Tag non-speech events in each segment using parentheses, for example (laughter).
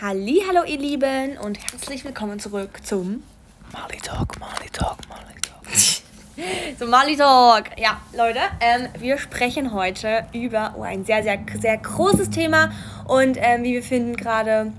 Hallo ihr Lieben und herzlich willkommen zurück zum Mali Talk, Mali Talk, Mali Talk. (laughs) zum Mali Talk. Ja, Leute, ähm, wir sprechen heute über oh, ein sehr, sehr, sehr großes Thema und ähm, wie wir finden gerade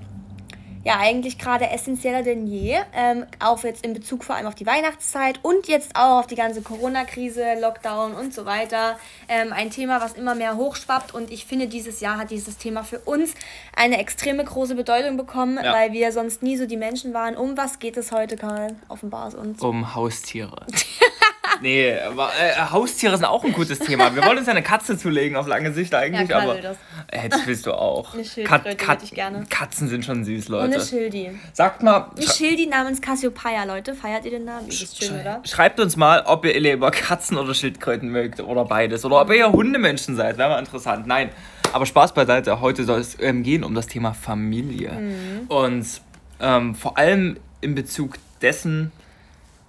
ja eigentlich gerade essentieller denn je, ähm, auch jetzt in Bezug vor allem auf die Weihnachtszeit und jetzt auch auf die ganze Corona-Krise, Lockdown und so weiter. Ähm, ein Thema, was immer mehr hochschwappt und ich finde, dieses Jahr hat dieses Thema für uns eine extreme große Bedeutung bekommen, ja. weil wir sonst nie so die Menschen waren. Um was geht es heute, Karl? Offenbar es uns. Um Haustiere. (laughs) nee, aber äh, Haustiere sind auch ein gutes Thema. Wir wollen uns ja eine Katze zulegen auf lange Sicht eigentlich, ja, aber das. Äh, das willst du auch. Eine Schildkröte Kat ich gerne. Katzen sind schon süß, Leute. Und eine Schildi. Sagt mal. Eine Schildi namens Cassiopeia, Leute. Feiert ihr den Namen? Ist schön, oder? Schreibt uns mal, ob ihr lieber Katzen oder Schildkröten mögt oder beides. Oder ob ihr ja Hundemenschen seid. Wäre mal interessant. Nein. Aber Spaß beiseite. Heute soll es ähm, gehen um das Thema Familie. Mhm. Und ähm, vor allem in Bezug dessen,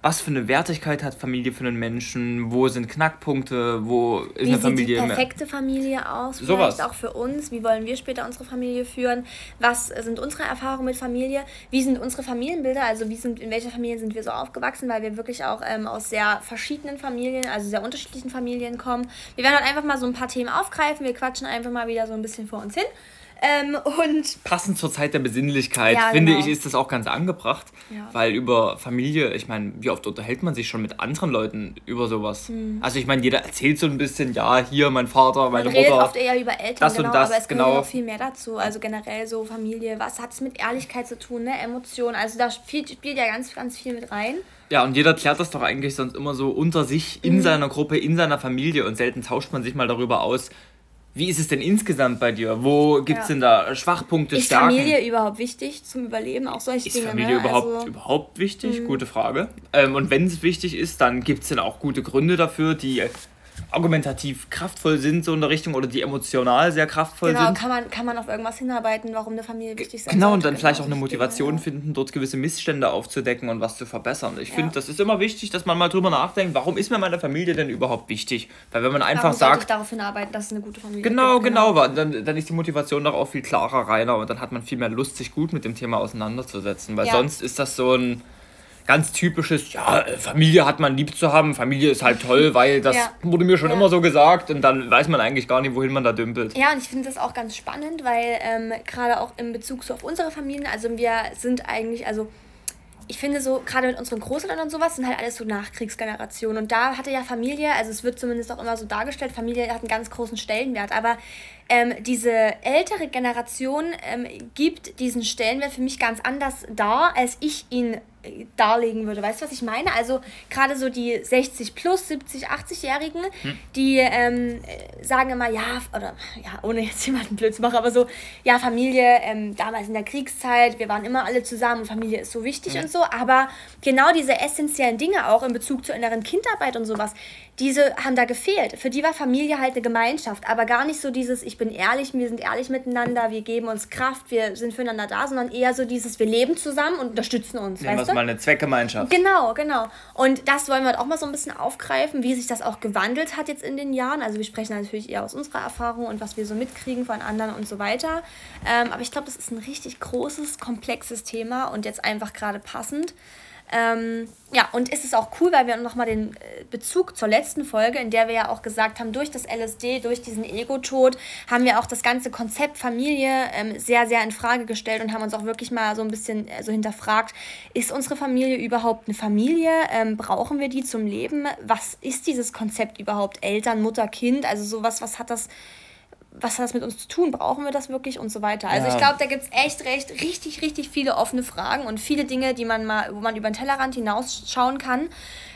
was für eine Wertigkeit hat Familie für einen Menschen, wo sind Knackpunkte, wo ist Wie eine Familie. Wie sieht die perfekte Familie aus? Vielleicht Sowas. auch für uns. Wie wollen wir später unsere Familie führen? Was sind unsere Erfahrungen mit Familie? Wie sind unsere Familienbilder? Also wie sind, in welcher Familie sind wir so aufgewachsen? Weil wir wirklich auch ähm, aus sehr verschiedenen Familien, also sehr unterschiedlichen Familien kommen. Wir werden halt einfach mal so ein paar Themen aufgreifen. Wir quatschen einfach mal wieder so ein bisschen vor uns hin. Ähm, und Passend zur Zeit der Besinnlichkeit, ja, finde genau. ich, ist das auch ganz angebracht. Ja. Weil über Familie, ich meine, wie oft unterhält man sich schon mit anderen Leuten über sowas? Hm. Also ich meine, jeder erzählt so ein bisschen, ja, hier mein Vater, meine man Mutter. oft eher über Eltern, das genau, und das, aber es genau. gehört auch viel mehr dazu. Also generell so Familie, was hat es mit Ehrlichkeit zu tun, ne? Emotionen, also da spielt, spielt ja ganz, ganz viel mit rein. Ja, und jeder klärt das doch eigentlich sonst immer so unter sich, in mhm. seiner Gruppe, in seiner Familie und selten tauscht man sich mal darüber aus, wie ist es denn insgesamt bei dir? Wo gibt es ja. denn da Schwachpunkte, ist Stärken? Ist Familie überhaupt wichtig zum Überleben? Auch solche ist Dinge. Ist Familie ne? überhaupt, also, überhaupt wichtig? Mhm. Gute Frage. Ähm, und wenn es wichtig ist, dann gibt es dann auch gute Gründe dafür, die argumentativ kraftvoll sind, so in der Richtung, oder die emotional sehr kraftvoll genau, sind. Genau, kann man, kann man auf irgendwas hinarbeiten, warum eine Familie wichtig ist. Genau, und dann genau, vielleicht auch eine Motivation ja. finden, dort gewisse Missstände aufzudecken und was zu verbessern. Ich ja. finde, das ist immer wichtig, dass man mal drüber nachdenkt, warum ist mir meine Familie denn überhaupt wichtig? Weil wenn man einfach warum sagt... Ich darauf hinarbeiten, dass es eine gute Familie Genau, gibt, genau, genau. Dann, dann ist die Motivation doch auch viel klarer, reiner und dann hat man viel mehr Lust, sich gut mit dem Thema auseinanderzusetzen. Weil ja. sonst ist das so ein ganz typisches, ja, Familie hat man lieb zu haben, Familie ist halt toll, weil das ja. wurde mir schon ja. immer so gesagt und dann weiß man eigentlich gar nicht, wohin man da dümpelt. Ja, und ich finde das auch ganz spannend, weil ähm, gerade auch in Bezug so auf unsere Familien, also wir sind eigentlich, also ich finde so, gerade mit unseren Großeltern und sowas, sind halt alles so Nachkriegsgenerationen. Und da hatte ja Familie, also es wird zumindest auch immer so dargestellt, Familie hat einen ganz großen Stellenwert. Aber ähm, diese ältere Generation ähm, gibt diesen Stellenwert für mich ganz anders dar, als ich ihn darlegen würde. Weißt du, was ich meine? Also gerade so die 60 plus, 70, 80-Jährigen, hm. die ähm, sagen immer, ja, oder ja, ohne jetzt jemanden blöd zu machen, aber so, ja, Familie, ähm, damals in der Kriegszeit, wir waren immer alle zusammen und Familie ist so wichtig hm. und so, aber genau diese essentiellen Dinge auch in Bezug zur inneren Kindarbeit und sowas, diese haben da gefehlt. Für die war Familie halt eine Gemeinschaft, aber gar nicht so dieses, ich bin ehrlich, wir sind ehrlich miteinander, wir geben uns Kraft, wir sind füreinander da, sondern eher so dieses, wir leben zusammen und unterstützen uns. Nehmen wir es mal eine Zweckgemeinschaft. Genau, genau. Und das wollen wir auch mal so ein bisschen aufgreifen, wie sich das auch gewandelt hat jetzt in den Jahren. Also wir sprechen natürlich eher aus unserer Erfahrung und was wir so mitkriegen von anderen und so weiter. Ähm, aber ich glaube, das ist ein richtig großes, komplexes Thema und jetzt einfach gerade passend. Ähm, ja, und ist es auch cool, weil wir nochmal den äh, Bezug zur letzten Folge, in der wir ja auch gesagt haben, durch das LSD, durch diesen Ego-Tod, haben wir auch das ganze Konzept Familie ähm, sehr, sehr in Frage gestellt und haben uns auch wirklich mal so ein bisschen äh, so hinterfragt, ist unsere Familie überhaupt eine Familie? Ähm, brauchen wir die zum Leben? Was ist dieses Konzept überhaupt? Eltern, Mutter, Kind? Also sowas, was hat das was hat das mit uns zu tun? Brauchen wir das wirklich und so weiter? Also ja. ich glaube, da gibt es echt recht, richtig, richtig viele offene Fragen und viele Dinge, die man mal, wo man über den Tellerrand hinausschauen kann,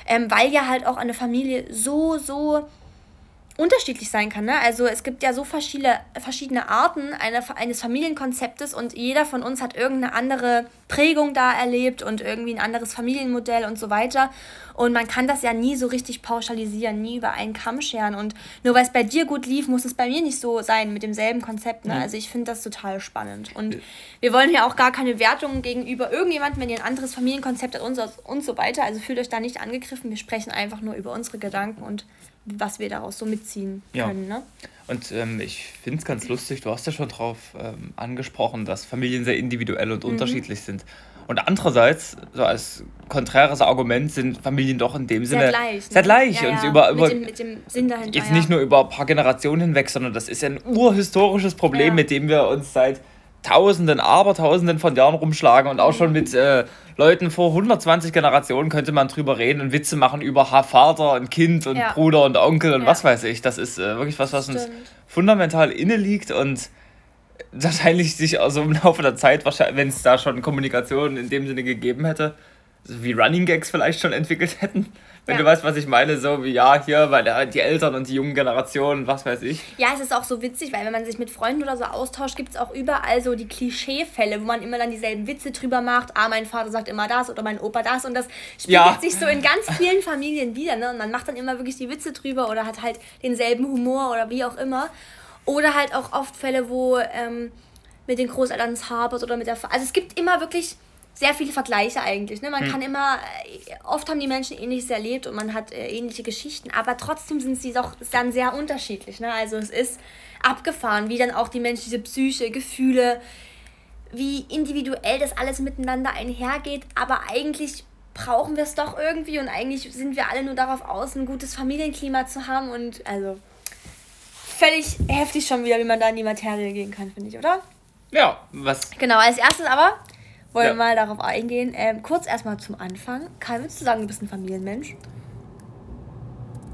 ähm, weil ja halt auch eine Familie so, so unterschiedlich sein kann. Ne? Also es gibt ja so verschiedene, verschiedene Arten eine, eines Familienkonzeptes und jeder von uns hat irgendeine andere Prägung da erlebt und irgendwie ein anderes Familienmodell und so weiter. Und man kann das ja nie so richtig pauschalisieren, nie über einen Kamm scheren. Und nur weil es bei dir gut lief, muss es bei mir nicht so sein mit demselben Konzept. Ne? Also ich finde das total spannend. Und wir wollen ja auch gar keine Wertungen gegenüber irgendjemandem, wenn ihr ein anderes Familienkonzept habt und so, und so weiter. Also fühlt euch da nicht angegriffen. Wir sprechen einfach nur über unsere Gedanken und was wir daraus so mitziehen Ja. können. Ne? Und ähm, ich finde es ganz lustig, du hast ja schon drauf ähm, angesprochen, dass Familien sehr individuell und Mhm. unterschiedlich sind. Und andererseits, so als konträres Argument, sind Familien doch in dem Sinne Sehr gleich. sehr ne? gleich. Ja, und ja, über, über mit, dem, mit dem Sinn dahinter. jetzt nicht nur über ein paar Generationen hinweg, sondern das ist ja ein urhistorisches Problem, mit dem wir uns seit Tausenden, Abertausenden von Jahren rumschlagen und auch schon mit äh, Leuten vor 120 Generationen könnte man drüber reden und Witze machen über Vater und Kind und Ja. Bruder und Onkel und Ja. was weiß ich. Das ist äh, wirklich was, was uns Stimmt. fundamental inne liegt und wahrscheinlich sich also im Laufe der Zeit, wenn es da schon Kommunikation in dem Sinne gegeben hätte, wie Running Gags vielleicht schon entwickelt hätten. Wenn Ja. du weißt, was ich meine, so wie ja, hier, weil die Eltern und die jungen Generationen, was weiß ich. Ja, es ist auch so witzig, weil wenn man sich mit Freunden oder so austauscht, gibt es auch überall so die Klischeefälle, wo man immer dann dieselben Witze drüber macht. Ah, mein Vater sagt immer das oder mein Opa das und das spiegelt Ja. sich so in ganz vielen Familien wieder. Ne? Und man macht dann immer wirklich die Witze drüber oder hat halt denselben Humor oder wie auch immer. Oder halt auch oft Fälle, wo ähm, mit den Großeltern es hapert oder mit der... Fa also es gibt immer wirklich sehr viele Vergleiche eigentlich. Ne? Man kann immer, äh, oft haben die Menschen ähnliches erlebt und man hat äh, ähnliche Geschichten, aber trotzdem sind sie doch dann sehr unterschiedlich. Ne? Also es ist abgefahren, wie dann auch die menschliche Psyche, Gefühle, wie individuell das alles miteinander einhergeht, aber eigentlich brauchen wir es doch irgendwie und eigentlich sind wir alle nur darauf aus, ein gutes Familienklima zu haben und also völlig heftig schon wieder, wie man da in die Materie gehen kann, finde ich, oder? Ja, was. Genau, als erstes aber wollen Ja. wir mal darauf eingehen. Ähm, kurz erstmal zum Anfang. Kai, würdest du sagen, du bist ein Familienmensch?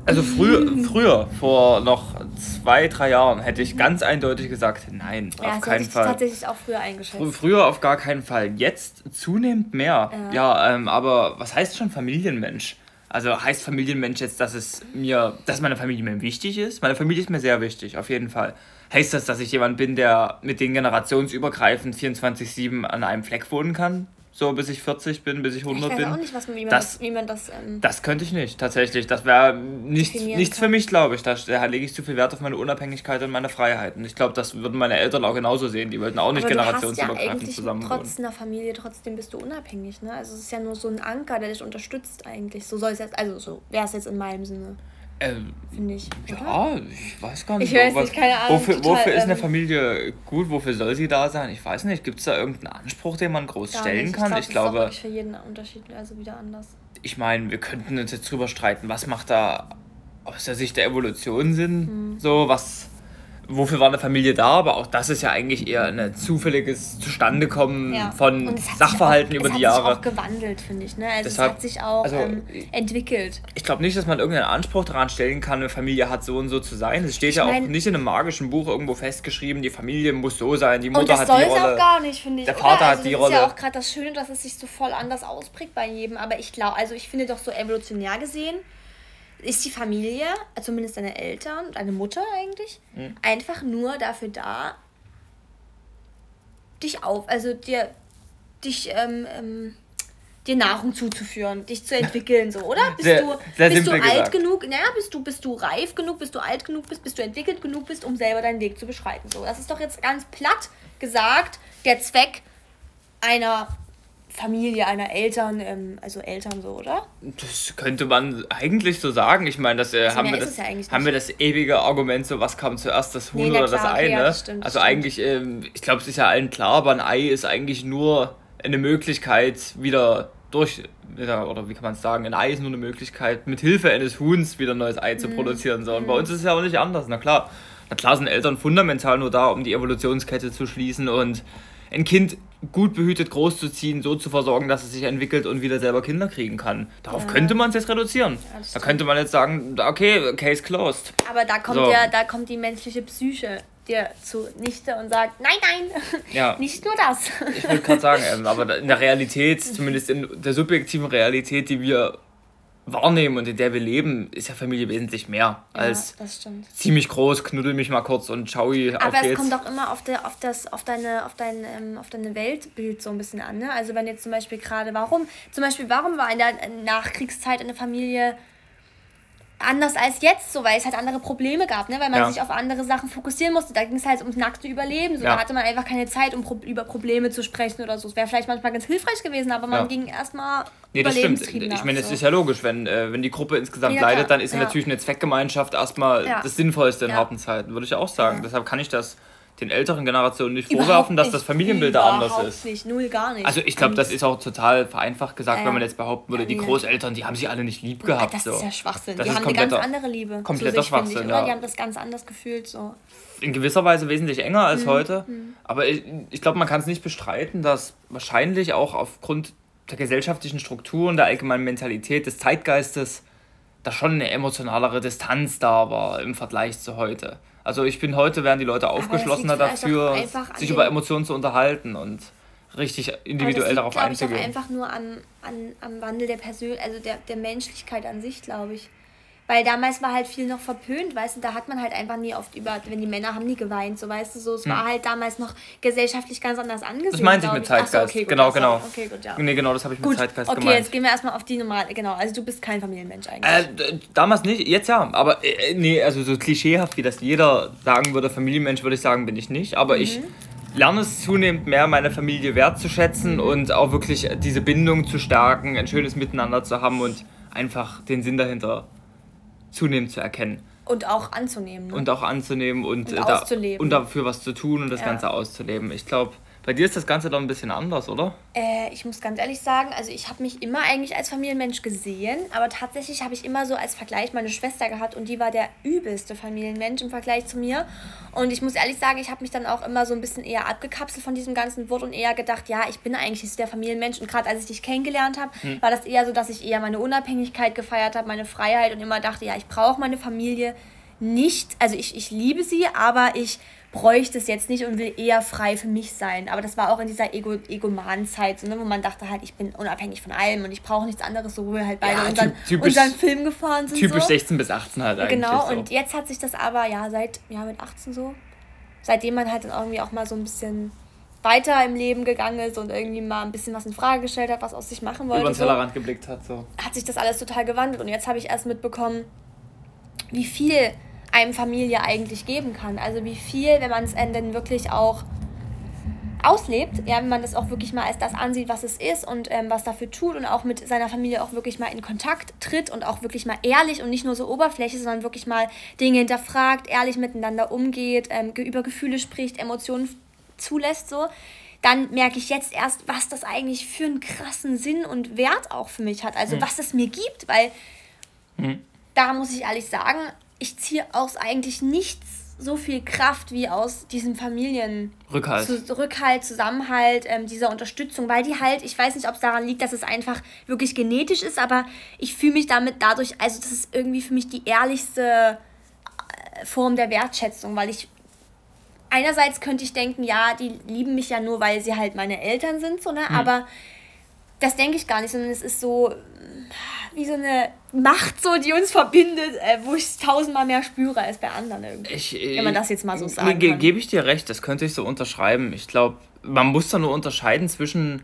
Also früher, (laughs) früher, vor noch zwei, drei Jahren, hätte ich ganz eindeutig gesagt, nein, ja, auf keinen hätte ich Fall. tatsächlich auch früher eingeschätzt. Fr- Früher auf gar keinen Fall. Jetzt zunehmend mehr. Ja, ähm, aber was heißt schon Familienmensch? Also heißt Familienmensch jetzt, dass es mir, dass meine Familie mir wichtig ist? Meine Familie ist mir sehr wichtig, auf jeden Fall. Heißt das, dass ich jemand bin, der mit den generationsübergreifend 24-7 an einem Fleck wohnen kann? So bis ich 40 bin, bis ich ich 100 weiß bin? auch nicht, was, wie man Das- das, wie man das ähm, Das könnte ich nicht, tatsächlich. Das wäre nicht, nichts für kann. mich, glaube ich. Da, da lege ich zu viel Wert auf meine Unabhängigkeit und meine Freiheiten. Ich glaube, das würden meine Eltern auch genauso sehen. Die wollten auch nicht ja generationsübergreifend eigentlich zusammen trotz einer Familie, trotzdem bist du unabhängig, ne? Also es ist ja nur so ein Anker, der dich unterstützt eigentlich. So soll es jetzt, also so wäre es jetzt in meinem Sinne, Ähm, finde ich. oder? ja, ich weiß gar nicht. Ich weiß nicht, keine Ahnung, Wofür, total, wofür ist eine Familie gut? Wofür soll sie da sein? Ich weiß nicht. Gibt es da irgendeinen Anspruch, den man groß stellen nicht. kann? Ich, Ich, glaub, das ist auch glaube, für jeden unterschiedlich, also wieder anders. ich meine, wir könnten uns jetzt drüber streiten, was macht da aus der Sicht der Evolution Sinn? Mhm. So, was, wofür war eine Familie da? Aber auch das ist ja eigentlich eher ein zufälliges Zustandekommen Ja. von Und es hat Sachverhalten auch, über es die hat Jahre. sich auch gewandelt, finde ich. Ne? Also Deshalb- es hat sich auch also, ähm, entwickelt. Ich glaube nicht, dass man irgendeinen Anspruch daran stellen kann, eine Familie hat so und so zu sein. Es steht ja mein- auch nicht in einem magischen Buch irgendwo festgeschrieben, die Familie muss so sein, die Und Mutter das hat soll die es Rolle. auch gar nicht, finde ich. Der? Vater hat also die das ist Rolle. ja auch gerade das Schöne, dass es sich so voll anders ausprägt bei jedem. Aber ich glaube, also ich finde doch so evolutionär gesehen, ist die Familie, zumindest deine Eltern, deine Mutter eigentlich, Mhm. einfach nur dafür da, dich auf, also dir, dich, ähm, ähm, dir Nahrung zuzuführen, dich zu entwickeln, so, oder? Bist Sehr- du, sehr bist du alt gesagt. genug, naja, bist du, bist du reif genug, bist du alt genug bist, bist du entwickelt genug bist, um selber deinen Weg zu beschreiten. So, das ist doch jetzt ganz platt gesagt der Zweck einer Familie, einer Eltern, ähm, also Eltern so, oder? Das könnte man eigentlich so sagen. Ich meine, das, äh, haben, mehr wir das, ja haben wir das ewige Argument, so was kam zuerst, das Huhn Nee, oder das klar, Ei. okay, ja, ne? das stimmt, also stimmt. eigentlich, ähm, ich glaube, es ist ja allen klar, aber ein Ei ist eigentlich nur eine Möglichkeit, wieder durch, oder wie kann man es sagen, ein Ei ist nur eine Möglichkeit, mit Hilfe eines Huhns wieder ein neues Ei Mhm. zu produzieren. So. Und bei uns ist es ja auch nicht anders. Na klar, na klar sind Eltern fundamental nur da, um die Evolutionskette zu schließen und ein Kind gut behütet großzuziehen, so zu versorgen, dass es sich entwickelt und wieder selber Kinder kriegen kann. Darauf Ja. könnte man es jetzt reduzieren. das da könnte man jetzt sagen, okay, Case closed. Aber da kommt So. ja, da kommt die menschliche Psyche dir zunichte und sagt, nein, nein, (laughs) Ja. nicht nur das. Ich wollte gerade sagen, (laughs) ähm, aber in der Realität, zumindest in der subjektiven Realität, die wir wahrnehmen und in der wir leben, ist ja Familie wesentlich mehr als ja, stimmt. ziemlich groß, knuddel mich mal kurz und auf Aber es geht's. kommt auch immer auf, der, auf, das, auf, deine, auf, dein, ähm, auf deine Weltbild so ein bisschen an. Ne? Also wenn jetzt zum Beispiel gerade, warum, zum Beispiel, warum war in der Nachkriegszeit eine Familie anders als jetzt, so, weil es halt andere Probleme gab, ne? weil man Ja. sich auf andere Sachen fokussieren musste. Da ging es halt ums nackte Überleben. So. Ja. Da hatte man einfach keine Zeit, um pro über Probleme zu sprechen oder so. Es wäre vielleicht manchmal ganz hilfreich gewesen, aber man Ja. ging erstmal Nee, das stimmt. Ich meine, es so. ist ja logisch, wenn, äh, wenn die Gruppe insgesamt klar. leidet, dann ist Ja. natürlich eine Zweckgemeinschaft erstmal das Sinnvollste in harten Zeiten, würde ich auch sagen. Deshalb kann ich das den älteren Generationen nicht Überhaupt vorwerfen, dass nicht. das Familienbild da anders ist. nicht, null gar nicht. Also ich glaube, das ist auch total vereinfacht gesagt, Ja, wenn man jetzt behaupten würde, die Großeltern, die haben sie alle nicht lieb gehabt. das so. ist ja Schwachsinn. Das die haben eine ganz andere Liebe. kompletter zu sich, ich, Schwachsinn, oder? ja. Die haben das ganz anders gefühlt. So. in gewisser Weise wesentlich enger Mhm. als heute. Aber ich, ich glaube, man kann es nicht bestreiten, dass wahrscheinlich auch aufgrund der gesellschaftlichen Strukturen, der allgemeinen Mentalität, des Zeitgeistes, da schon eine emotionalere Distanz da war im Vergleich zu heute. Also ich bin heute, werden die Leute aufgeschlossener dafür, sich über Emotionen zu unterhalten und richtig individuell darauf das liegt, glaub ich, einzugehen. auch einfach nur an, an, am Wandel der Persön also der, der Menschlichkeit an sich, glaube ich. Weil damals war halt viel noch verpönt, weißt du, da hat man halt einfach nie oft über, wenn die Männer haben nie geweint, so weißt du, so, es war halt damals noch gesellschaftlich ganz anders angesehen. Hm. Das meinte ich mit Ach so, Zeitgeist. okay, gut, genau, genau. Okay, gut, ja. Nee, genau, das habe ich mit Gut, Zeitgeist okay, gemeint. jetzt gehen wir erstmal auf die normale, genau, also du bist kein Familienmensch eigentlich. Äh, damals nicht, jetzt ja. Aber äh, nee, also so klischeehaft, wie das jeder sagen würde, Familienmensch, würde ich sagen, bin ich nicht. Aber ich lerne es zunehmend mehr, meine Familie wertzuschätzen und auch wirklich diese Bindung zu stärken, ein schönes Miteinander zu haben und einfach den Sinn dahinter zunehmend zu erkennen Und auch anzunehmen. Ne? und auch anzunehmen und, Und äh, da, und dafür was zu tun und das Ja. Ganze auszuleben. Ich glaube, bei dir ist das Ganze doch ein bisschen anders, oder? Äh, ich muss ganz ehrlich sagen, also ich habe mich immer eigentlich als Familienmensch gesehen, aber tatsächlich habe ich immer so als Vergleich meine Schwester gehabt und die war der übelste Familienmensch im Vergleich zu mir. Und ich muss ehrlich sagen, ich habe mich dann auch immer so ein bisschen eher abgekapselt von diesem ganzen Wort und eher gedacht, ja, ich bin eigentlich nicht der Familienmensch. Und gerade als ich dich kennengelernt habe, war das eher so, dass ich eher meine Unabhängigkeit gefeiert habe, meine Freiheit und immer dachte, ja, ich brauche meine Familie nicht, also ich, ich liebe sie, aber ich bräuchte es jetzt nicht und will eher frei für mich sein. Aber das war auch in dieser Ego Egoman-Zeit, so, ne, wo man dachte halt, ich bin unabhängig von allem und ich brauche nichts anderes, so wo wir halt beide Ja, unseren, typ- typisch- unseren Film gefahren sind. Typisch so. 16 bis 18 halt eigentlich. Genau, so. und jetzt hat sich das aber, ja, seit, ja, mit 18 so, seitdem man halt dann irgendwie auch mal so ein bisschen weiter im Leben gegangen ist und irgendwie mal ein bisschen was in Frage gestellt hat, was aus sich machen wollte. über den so Tellerrand geblickt hat. So. hat sich das alles total gewandelt. Und jetzt habe ich erst mitbekommen, wie viel einem Familie eigentlich geben kann. Also wie viel, wenn man es dann wirklich auch auslebt, ja, wenn man das auch wirklich mal als das ansieht, was es ist und ähm, was dafür tut und auch mit seiner Familie auch wirklich mal in Kontakt tritt und auch wirklich mal ehrlich und nicht nur so oberflächlich, sondern wirklich mal Dinge hinterfragt, ehrlich miteinander umgeht, ähm, über Gefühle spricht, Emotionen zulässt so, dann merke ich jetzt erst, was das eigentlich für einen krassen Sinn und Wert auch für mich hat. Also was es mir gibt, weil da muss ich ehrlich sagen, ich ziehe aus eigentlich nichts so viel Kraft wie aus diesem Familien. Rückhalt. Zu, Rückhalt, Zusammenhalt, ähm, dieser Unterstützung, weil die halt, ich weiß nicht, ob es daran liegt, dass es einfach wirklich genetisch ist, aber ich fühle mich damit dadurch, also das ist irgendwie für mich die ehrlichste äh, Form der Wertschätzung, weil ich einerseits könnte ich denken, ja, die lieben mich ja nur, weil sie halt meine Eltern sind, so, ne? Aber das denke ich gar nicht, sondern es ist so wie so eine Macht, so, die uns verbindet, äh, wo ich es tausendmal mehr spüre als bei anderen irgendwie. Ich, Wenn man das jetzt mal so sagen ge kann. Gebe ich dir recht, das könnte ich so unterschreiben. Ich glaube, man muss da nur unterscheiden zwischen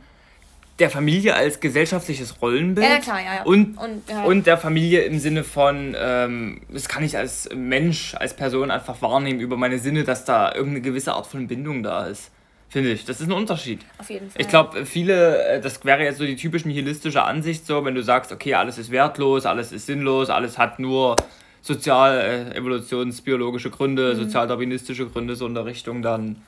der Familie als gesellschaftliches Rollenbild Ja, klar, ja, ja. Und, Und, und der Familie im Sinne von, ähm, das kann ich als Mensch, als Person einfach wahrnehmen über meine Sinne, dass da irgendeine gewisse Art von Bindung da ist. Finde ich. Das ist ein Unterschied. Auf jeden Fall. Ich glaube, viele, äh, das wäre jetzt so die typisch nihilistische Ansicht, so, wenn du sagst, okay, alles ist wertlos, alles ist sinnlos, alles hat nur sozial, äh, evolutionsbiologische Gründe, Mhm. sozialdarwinistische Gründe, so in der Richtung, dann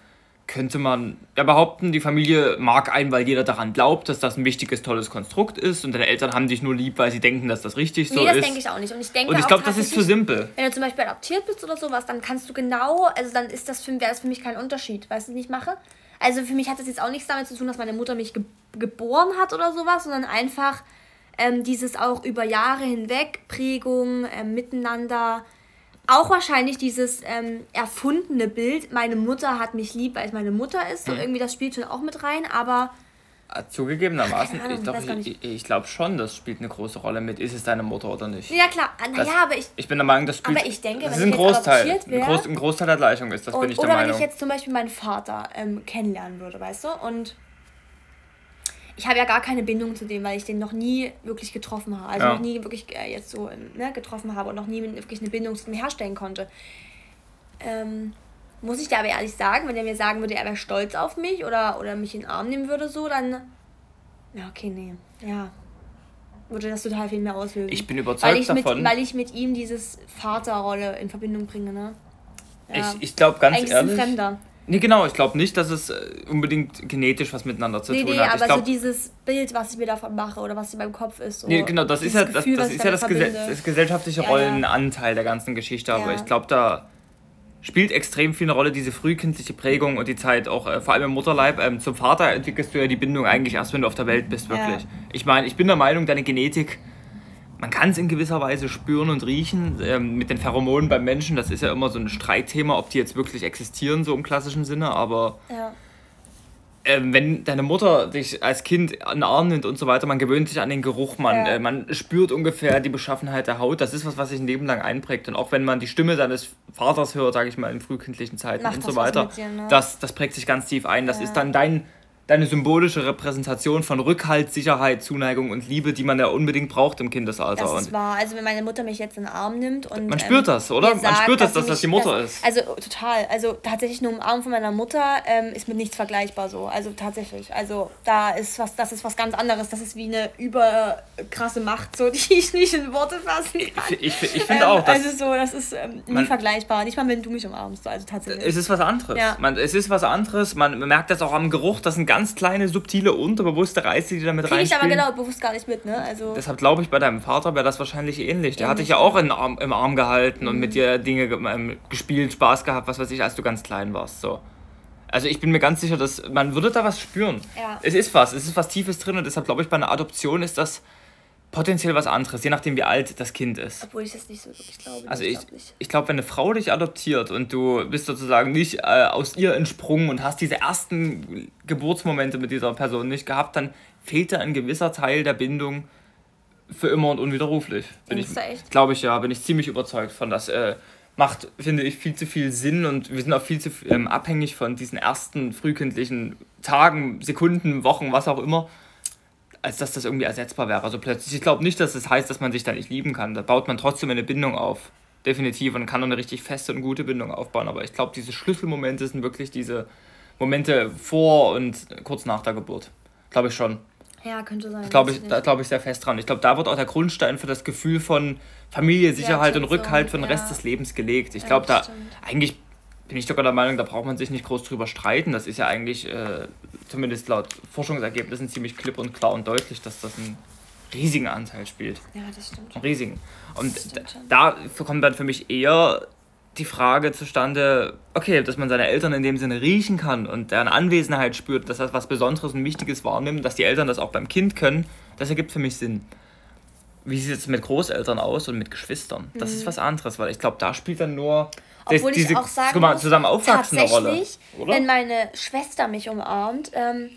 könnte man ja behaupten, die Familie mag einen, weil jeder daran glaubt, dass das ein wichtiges, tolles Konstrukt ist und deine Eltern haben dich nur lieb, weil sie denken, dass das richtig so nee, das ist. denke ich auch nicht. Und ich denke und ich glaube, das ist zu simpel. Wenn du zum Beispiel adoptiert bist oder sowas, dann kannst du genau, also dann ist das für, wäre das für mich kein Unterschied, weißt du, was ich mache? Also für mich hat das jetzt auch nichts damit zu tun, dass meine Mutter mich ge geboren hat oder sowas, sondern einfach ähm, dieses auch über Jahre hinweg, Prägung, ähm, Miteinander, auch wahrscheinlich dieses ähm, erfundene Bild, meine Mutter hat mich lieb, weil es meine Mutter ist, so irgendwie das spielt schon auch mit rein, aber Zugegebenermaßen, Ahnung, ich, gar ich, ich, glaube schon, das spielt eine große Rolle mit, ist es deine Mutter oder nicht. ja klar, naja, aber ich, Ich bin der Meinung, das spielt. Aber ich denke, das wenn ist ein Großteil. adoptiert Ein, wär- Groß, ein Großteil der Gleichung ist, das Und, bin ich der oder wenn Meinung. ich jetzt zum Beispiel meinen Vater ähm, kennenlernen würde, weißt du? Und ich habe ja gar keine Bindung zu dem, weil ich den noch nie wirklich getroffen habe. Also ja. noch nie wirklich äh, jetzt so ne, getroffen habe und noch nie wirklich eine Bindung zu ihm herstellen konnte. Ähm, muss ich dir aber ehrlich sagen, wenn er mir sagen würde, er wäre stolz auf mich oder, oder mich in den Arm nehmen würde, so, dann. Ja, okay, nee. Ja. Würde das total viel mehr auslösen. Ich bin überzeugt weil ich davon. Mit, weil ich mit ihm dieses Vaterrolle in Verbindung bringe, ne? Ja. Ich, ich glaube ganz Eigentlich ehrlich. Ist ein Fremder. Nee, genau, ich glaube nicht, dass es äh, unbedingt genetisch was miteinander zu nee, tun nee, hat. Nee, aber glaub, so dieses Bild, was ich mir davon mache oder was in meinem Kopf ist. So nee, genau, das ist ja das, Gefühl, das, ist ja das, Gesell das gesellschaftliche ja, Rollenanteil der ganzen Geschichte, aber ich glaube, da spielt extrem viel eine Rolle, diese frühkindliche Prägung und die Zeit auch, äh, vor allem im Mutterleib. Ähm, zum Vater entwickelst du ja die Bindung eigentlich erst, wenn du auf der Welt bist, wirklich. Ja. Ich meine, ich bin der Meinung, deine Genetik man kann es in gewisser Weise spüren und riechen. Ähm, mit den Pheromonen beim Menschen, das ist ja immer so ein Streitthema, ob die jetzt wirklich existieren, so im klassischen Sinne. Aber ja. Ähm, wenn deine Mutter dich als Kind in den Arm nimmt und so weiter, man gewöhnt sich an den Geruch, man, ja. äh, man spürt ungefähr die Beschaffenheit der Haut. Das ist was, was sich ein Leben lang einprägt. Und auch wenn man die Stimme seines Vaters hört, sage ich mal, in frühkindlichen Zeiten Macht und so weiter, dir, ne? das, das prägt sich ganz tief ein. Das ja. ist dann dein deine symbolische Repräsentation von Rückhalt, Sicherheit, Zuneigung und Liebe, die man ja unbedingt braucht im Kindesalter. Das ist wahr. Also wenn meine Mutter mich jetzt in den Arm nimmt und man spürt ähm, das, oder? Man sagt, spürt das, dass, dass das die Mutter dass, ist. Also total. Also tatsächlich nur im Arm von meiner Mutter ähm, ist mit nichts vergleichbar so. Also tatsächlich. Also da ist was, das ist was ganz anderes. Das ist wie eine überkrasse Macht, so (laughs) die ich nicht in Worte fassen kann. Ich, ich, ich finde ähm, auch. also so, das ist ähm, nie man, vergleichbar. Nicht mal wenn du mich umarmst. Also tatsächlich. Es ist was anderes. Ja. Man, es ist was anderes. Man merkt das auch am Geruch. Das sind ganz ganz kleine, subtile, unterbewusste Reize, die da mit rein. ich aber genau bewusst gar nicht mit, ne? Also Deshalb glaube ich, bei deinem Vater wäre das wahrscheinlich ähnlich. Der hat dich ja auch in Arm, im Arm gehalten mhm. und mit dir Dinge ähm, gespielt, Spaß gehabt, was weiß ich, als du ganz klein warst. So. Also ich bin mir ganz sicher, dass man würde da was spüren. Ja. Es ist was, es ist was Tiefes drin und deshalb glaube ich, bei einer Adoption ist das potenziell was anderes, je nachdem, wie alt das Kind ist. Obwohl ich das nicht so wirklich glaube. Also ich, ich, ich glaube, wenn eine Frau dich adoptiert und du bist sozusagen nicht äh, aus ihr entsprungen und hast diese ersten Geburtsmomente mit dieser Person nicht gehabt, dann fehlt da ein gewisser Teil der Bindung für immer und unwiderruflich. Bin ich, Glaube ich ja, bin ich ziemlich überzeugt von. Das äh, macht, finde ich, viel zu viel Sinn und wir sind auch viel zu ähm, abhängig von diesen ersten frühkindlichen Tagen, Sekunden, Wochen, was auch immer als dass das irgendwie ersetzbar wäre. Also plötzlich, ich glaube nicht, dass das heißt, dass man sich da nicht lieben kann. Da baut man trotzdem eine Bindung auf. Definitiv und kann eine richtig feste und gute Bindung aufbauen. Aber ich glaube, diese Schlüsselmomente sind wirklich diese Momente vor und kurz nach der Geburt. Glaube ich schon. Ja, könnte sein. Glaub ich, da glaube ich sehr fest dran. Ich glaube, da wird auch der Grundstein für das Gefühl von Familie, Sicherheit ja, und Rückhalt für den Rest des Lebens gelegt. Ich glaube, da stimmt. eigentlich bin ich sogar der Meinung, da braucht man sich nicht groß drüber streiten. Das ist ja eigentlich, äh, zumindest laut Forschungsergebnissen, ziemlich klipp und klar und deutlich, dass das einen riesigen Anteil spielt. Ja, das stimmt. Einen riesigen. Und da kommt dann für mich eher die Frage zustande, okay, dass man seine Eltern in dem Sinne riechen kann und deren Anwesenheit spürt, dass das was Besonderes und Wichtiges wahrnimmt, dass die Eltern das auch beim Kind können, das ergibt für mich Sinn. Wie sieht es mit Großeltern aus und mit Geschwistern? Das mhm. ist was anderes, weil ich glaube, da spielt dann nur obwohl diese, ich auch sagen muss, zusammen aufwachsen tatsächlich, Rolle, wenn meine Schwester mich umarmt, ähm,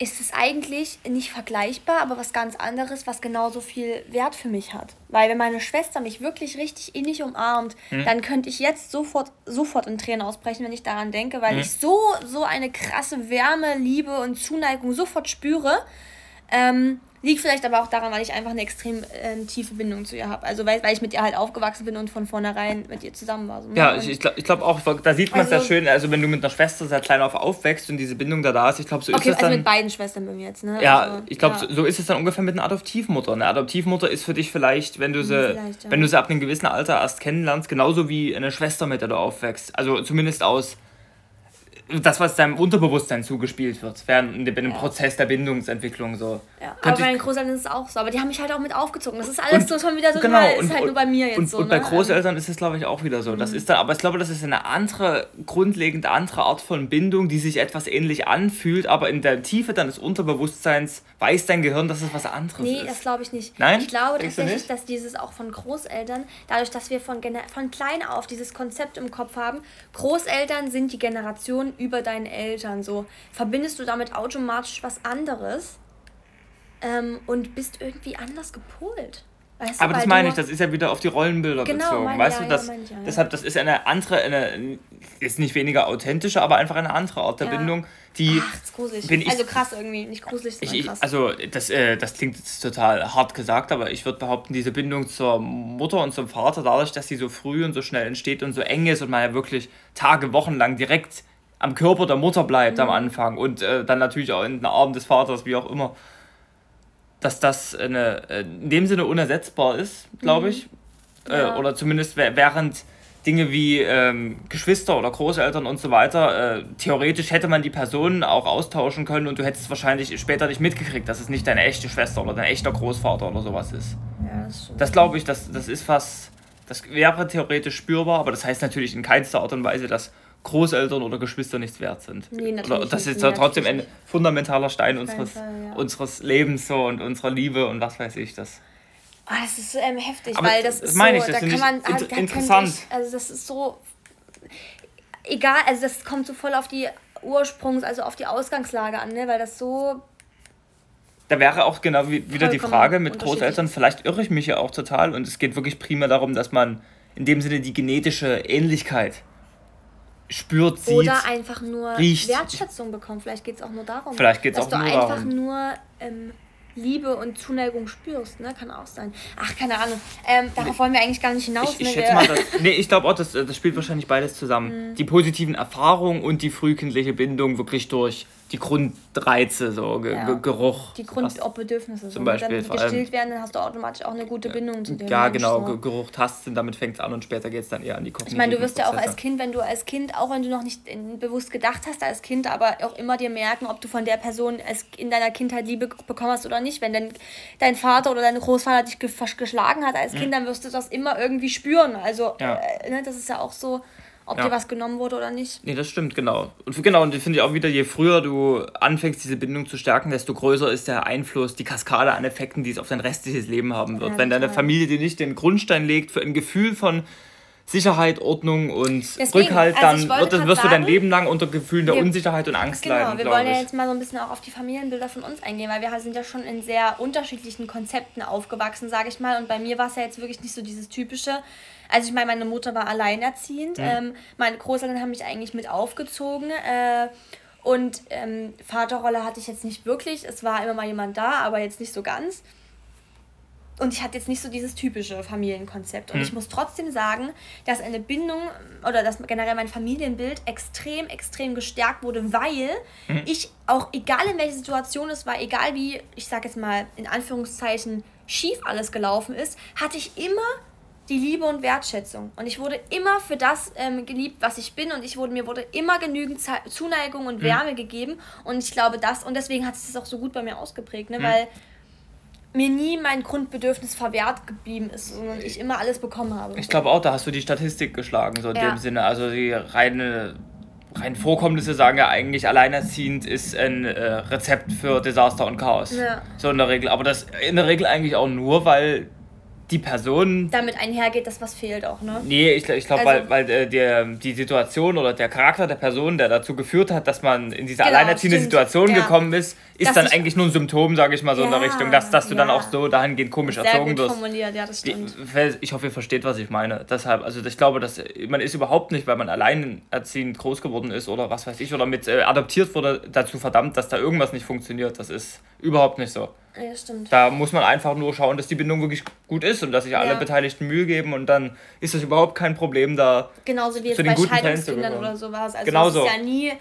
ist es eigentlich nicht vergleichbar, aber was ganz anderes, was genauso viel Wert für mich hat. Weil wenn meine Schwester mich wirklich richtig innig umarmt, hm. dann könnte ich jetzt sofort, sofort in Tränen ausbrechen, wenn ich daran denke, weil hm. ich so, so eine krasse Wärme, Liebe und Zuneigung sofort spüre. Ähm, Liegt vielleicht aber auch daran, weil ich einfach eine extrem äh, tiefe Bindung zu ihr habe. Also weil, weil ich mit ihr halt aufgewachsen bin und von vornherein mit ihr zusammen war. So, ne? Ja, ich, ich glaube glaub auch, da sieht man es also, ja schön, also wenn du mit einer Schwester seit klein auf aufwächst und diese Bindung da da ist, ich glaube, so okay, ist es also dann... mit beiden Schwestern bei mir jetzt, ne? Ja, also, ich glaube, ja. so, so, ist es dann ungefähr mit einer Adoptivmutter. Eine Adoptivmutter ist für dich vielleicht, wenn du sie, ja. wenn du sie ab einem gewissen Alter erst kennenlernst, genauso wie eine Schwester, mit der du aufwächst. Also zumindest aus das, was deinem Unterbewusstsein zugespielt wird, während dem ja. Prozess der Bindungsentwicklung so. Ja, aber bei den Großeltern ist es auch so. Aber die haben mich halt auch mit aufgezogen. Das ist alles und, so schon wieder so, genau, ist und, halt nur bei mir jetzt und, so. Und bei ne? Großeltern ist es, glaube ich, auch wieder so. Das mhm. ist dann, aber ich glaube, das ist eine andere, grundlegend andere Art von Bindung, die sich etwas ähnlich anfühlt, aber in der Tiefe deines Unterbewusstseins weiß dein Gehirn, dass es was anderes nee, ist. Nee, das glaube ich nicht. Nein? Ich glaube Denkst tatsächlich, dass dieses auch von Großeltern, dadurch, dass wir von, von klein auf dieses Konzept im Kopf haben, Großeltern sind die Generation über deinen Eltern. So verbindest du damit automatisch was anderes ähm, und bist irgendwie anders gepolt. Weißt du, aber das meine ich, das ist ja wieder auf die Rollenbilder genau, bezogen. Meine, weißt ja, du, das, ja, ich, ja, deshalb, das ist eine andere, eine, ist nicht weniger authentische, aber einfach eine andere Art der Bindung, die. Ach, ist gruselig. Ich, also krass irgendwie, nicht gruselig, sondern ich, krass. Also, das, äh, das klingt jetzt total hart gesagt, aber ich würde behaupten, diese Bindung zur Mutter und zum Vater, dadurch, dass sie so früh und so schnell entsteht und so eng ist und man ja wirklich Tage, Wochen lang direkt am Körper der Mutter bleibt mhm. am Anfang und äh, dann natürlich auch in den Armen des Vaters, wie auch immer dass das eine, äh, in dem Sinne unersetzbar ist, glaube mhm. ich. Ja. Äh, oder zumindest während Dinge wie ähm, Geschwister oder Großeltern und so weiter, äh, theoretisch hätte man die Personen auch austauschen können und du hättest wahrscheinlich später nicht mitgekriegt, dass es nicht deine echte Schwester oder dein echter Großvater oder sowas ist. Ja, das, das glaube ich, das, das ist was, das wäre theoretisch spürbar, aber das heißt natürlich in keinster Art und Weise, dass Großeltern oder Geschwister nichts wert sind. Nee, natürlich oder das ist ja trotzdem ein fundamentaler Stein unseres, Fall, ja. unseres Lebens so und unserer Liebe und was weiß ich das. Oh, das ist ähm, heftig, Aber weil das, das ist meine so, ich, das da kann man halt, interessant. Ich, also das ist so egal, also das kommt so voll auf die Ursprungs, also auf die Ausgangslage an, ne? weil das so da wäre auch genau wie, wieder die Frage mit Großeltern, vielleicht irre ich mich ja auch total und es geht wirklich primär darum, dass man in dem Sinne die genetische Ähnlichkeit spürt, sieht. Oder einfach nur riecht. Wertschätzung bekommt. Vielleicht geht es auch nur darum. Vielleicht geht's dass auch du nur einfach darum. nur ähm, Liebe und Zuneigung spürst, ne? Kann auch sein. Ach, keine Ahnung. Ähm, darauf nee. wollen wir eigentlich gar nicht hinaus. Ich, ich schätze mal, (laughs) das, nee, ich glaube auch, das, das spielt wahrscheinlich beides zusammen. Mhm. Die positiven Erfahrungen und die frühkindliche Bindung wirklich durch die Grundreize, so Ge ja. Geruch. Die Grundbedürfnisse. Zum Beispiel. Wenn die gestillt werden, dann hast du automatisch auch eine gute Bindung zu dem Ja, Mensch, genau. So. Geruch, Tasten, damit fängt es an und später geht es dann eher an die Kochen. Ich meine, du wirst ja auch als Kind, wenn du als Kind, auch wenn du noch nicht bewusst gedacht hast als Kind, aber auch immer dir merken, ob du von der Person als in deiner Kindheit Liebe bekommen hast oder nicht. Wenn dein, dein Vater oder dein Großvater dich geschlagen hat als mhm. Kind, dann wirst du das immer irgendwie spüren. Also, ja. äh, ne, das ist ja auch so ob ja. dir was genommen wurde oder nicht. Nee, das stimmt, genau. Und genau, und ich finde auch wieder, je früher du anfängst, diese Bindung zu stärken, desto größer ist der Einfluss, die Kaskade an Effekten, die es auf dein restliches Leben haben wird. Ja, Wenn deine Familie dir nicht den Grundstein legt für ein Gefühl von Sicherheit, Ordnung und Deswegen, Rückhalt, also dann wird, wirst sagen, du dein Leben lang unter Gefühlen der wir, Unsicherheit und Angst genau, leiden. Genau, wir wollen ja jetzt mal so ein bisschen auch auf die Familienbilder von uns eingehen, weil wir sind ja schon in sehr unterschiedlichen Konzepten aufgewachsen, sage ich mal. Und bei mir war es ja jetzt wirklich nicht so dieses typische, also ich meine, meine Mutter war alleinerziehend. Mhm. Ähm, meine Großeltern haben mich eigentlich mit aufgezogen. Äh, und ähm, Vaterrolle hatte ich jetzt nicht wirklich. Es war immer mal jemand da, aber jetzt nicht so ganz. Und ich hatte jetzt nicht so dieses typische Familienkonzept. Und mhm. ich muss trotzdem sagen, dass eine Bindung oder dass generell mein Familienbild extrem, extrem gestärkt wurde, weil mhm. ich auch, egal in welcher Situation es war, egal wie, ich sage jetzt mal in Anführungszeichen, schief alles gelaufen ist, hatte ich immer die Liebe und Wertschätzung. Und ich wurde immer für das ähm, geliebt, was ich bin. Und ich wurde, mir wurde immer genügend Zuneigung und mhm. Wärme mhm. gegeben. Und ich glaube, das, und deswegen hat es das auch so gut bei mir ausgeprägt, ne? Mhm. weil mir nie mein Grundbedürfnis verwehrt geblieben ist, sondern ich immer alles bekommen habe. Ich glaube auch, da hast du die Statistik geschlagen, so in ja. dem Sinne. Also die reine rein Vorkommnisse sagen ja eigentlich, alleinerziehend ist ein äh, Rezept für Desaster und Chaos. Ja. So in der Regel. Aber das in der Regel eigentlich auch nur, weil die Person. Damit einhergeht, dass was fehlt auch, ne? Nee, ich, ich glaube, also, weil, weil äh, der, die Situation oder der Charakter der Person, der dazu geführt hat, dass man in diese genau, alleinerziehende stimmt. Situation ja. gekommen ist, ist dass dann eigentlich nur ein Symptom, sage ich mal so ja, in der Richtung, dass, dass du ja. dann auch so dahingehend komisch Sehr erzogen gut wirst. formuliert, ja, das stimmt. Ich hoffe, ihr versteht, was ich meine. Deshalb, also ich glaube, dass man ist überhaupt nicht, weil man alleinerziehend groß geworden ist oder was weiß ich, oder mit äh, adoptiert wurde, dazu verdammt, dass da irgendwas nicht funktioniert. Das ist überhaupt nicht so. Ja, stimmt. Da muss man einfach nur schauen, dass die Bindung wirklich gut ist und dass sich alle Beteiligten Mühe geben und dann ist das überhaupt kein Problem da. Genauso wie jetzt bei Scheidungskindern oder sowas. Also Genauso. das ist ja nie,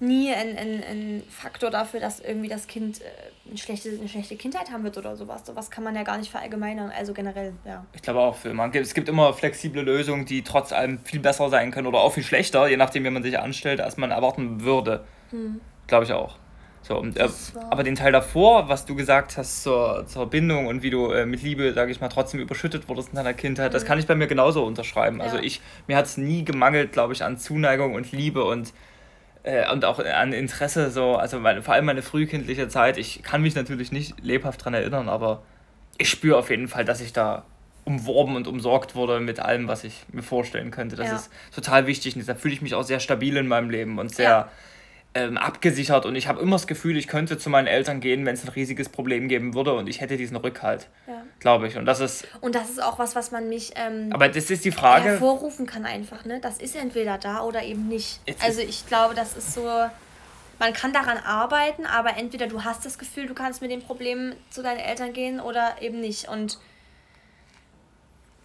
nie ein, ein, ein Faktor dafür, dass irgendwie das Kind äh, eine schlechte, eine schlechte Kindheit haben wird oder sowas. Sowas kann man ja gar nicht verallgemeinern, also generell, ja. Ich glaube auch, für man, es gibt immer flexible Lösungen, die trotz allem viel besser sein können oder auch viel schlechter, je nachdem, wie man sich anstellt, als man erwarten würde. Hm. Glaube ich auch. So, und, äh, aber den Teil davor, was du gesagt hast zur, zur Bindung und wie du äh, mit Liebe, sage ich mal, trotzdem überschüttet wurdest in deiner Kindheit, mhm. das kann ich bei mir genauso unterschreiben. Also ja. Also ich, mir hat es nie gemangelt, glaube ich, an Zuneigung und Liebe und, äh, und auch an Interesse, so, also meine, vor allem meine frühkindliche Zeit. Ich kann mich natürlich nicht lebhaft daran erinnern, aber ich spüre auf jeden Fall, dass ich da umworben und umsorgt wurde mit allem, was ich mir vorstellen könnte. Das ja. ist total wichtig und deshalb fühle ich mich auch sehr stabil in meinem Leben und sehr. Ja ähm, abgesichert und ich habe immer das Gefühl, ich könnte zu meinen Eltern gehen, wenn es ein riesiges Problem geben würde und ich hätte diesen Rückhalt, ja. glaube ich. Und das ist und das ist auch was, was man mich ähm, aber das ist die Frage hervorrufen kann einfach. Ne, das ist entweder da oder eben nicht. Also ich glaube, das ist so. Man kann daran arbeiten, aber entweder du hast das Gefühl, du kannst mit dem Problem zu deinen Eltern gehen oder eben nicht. Und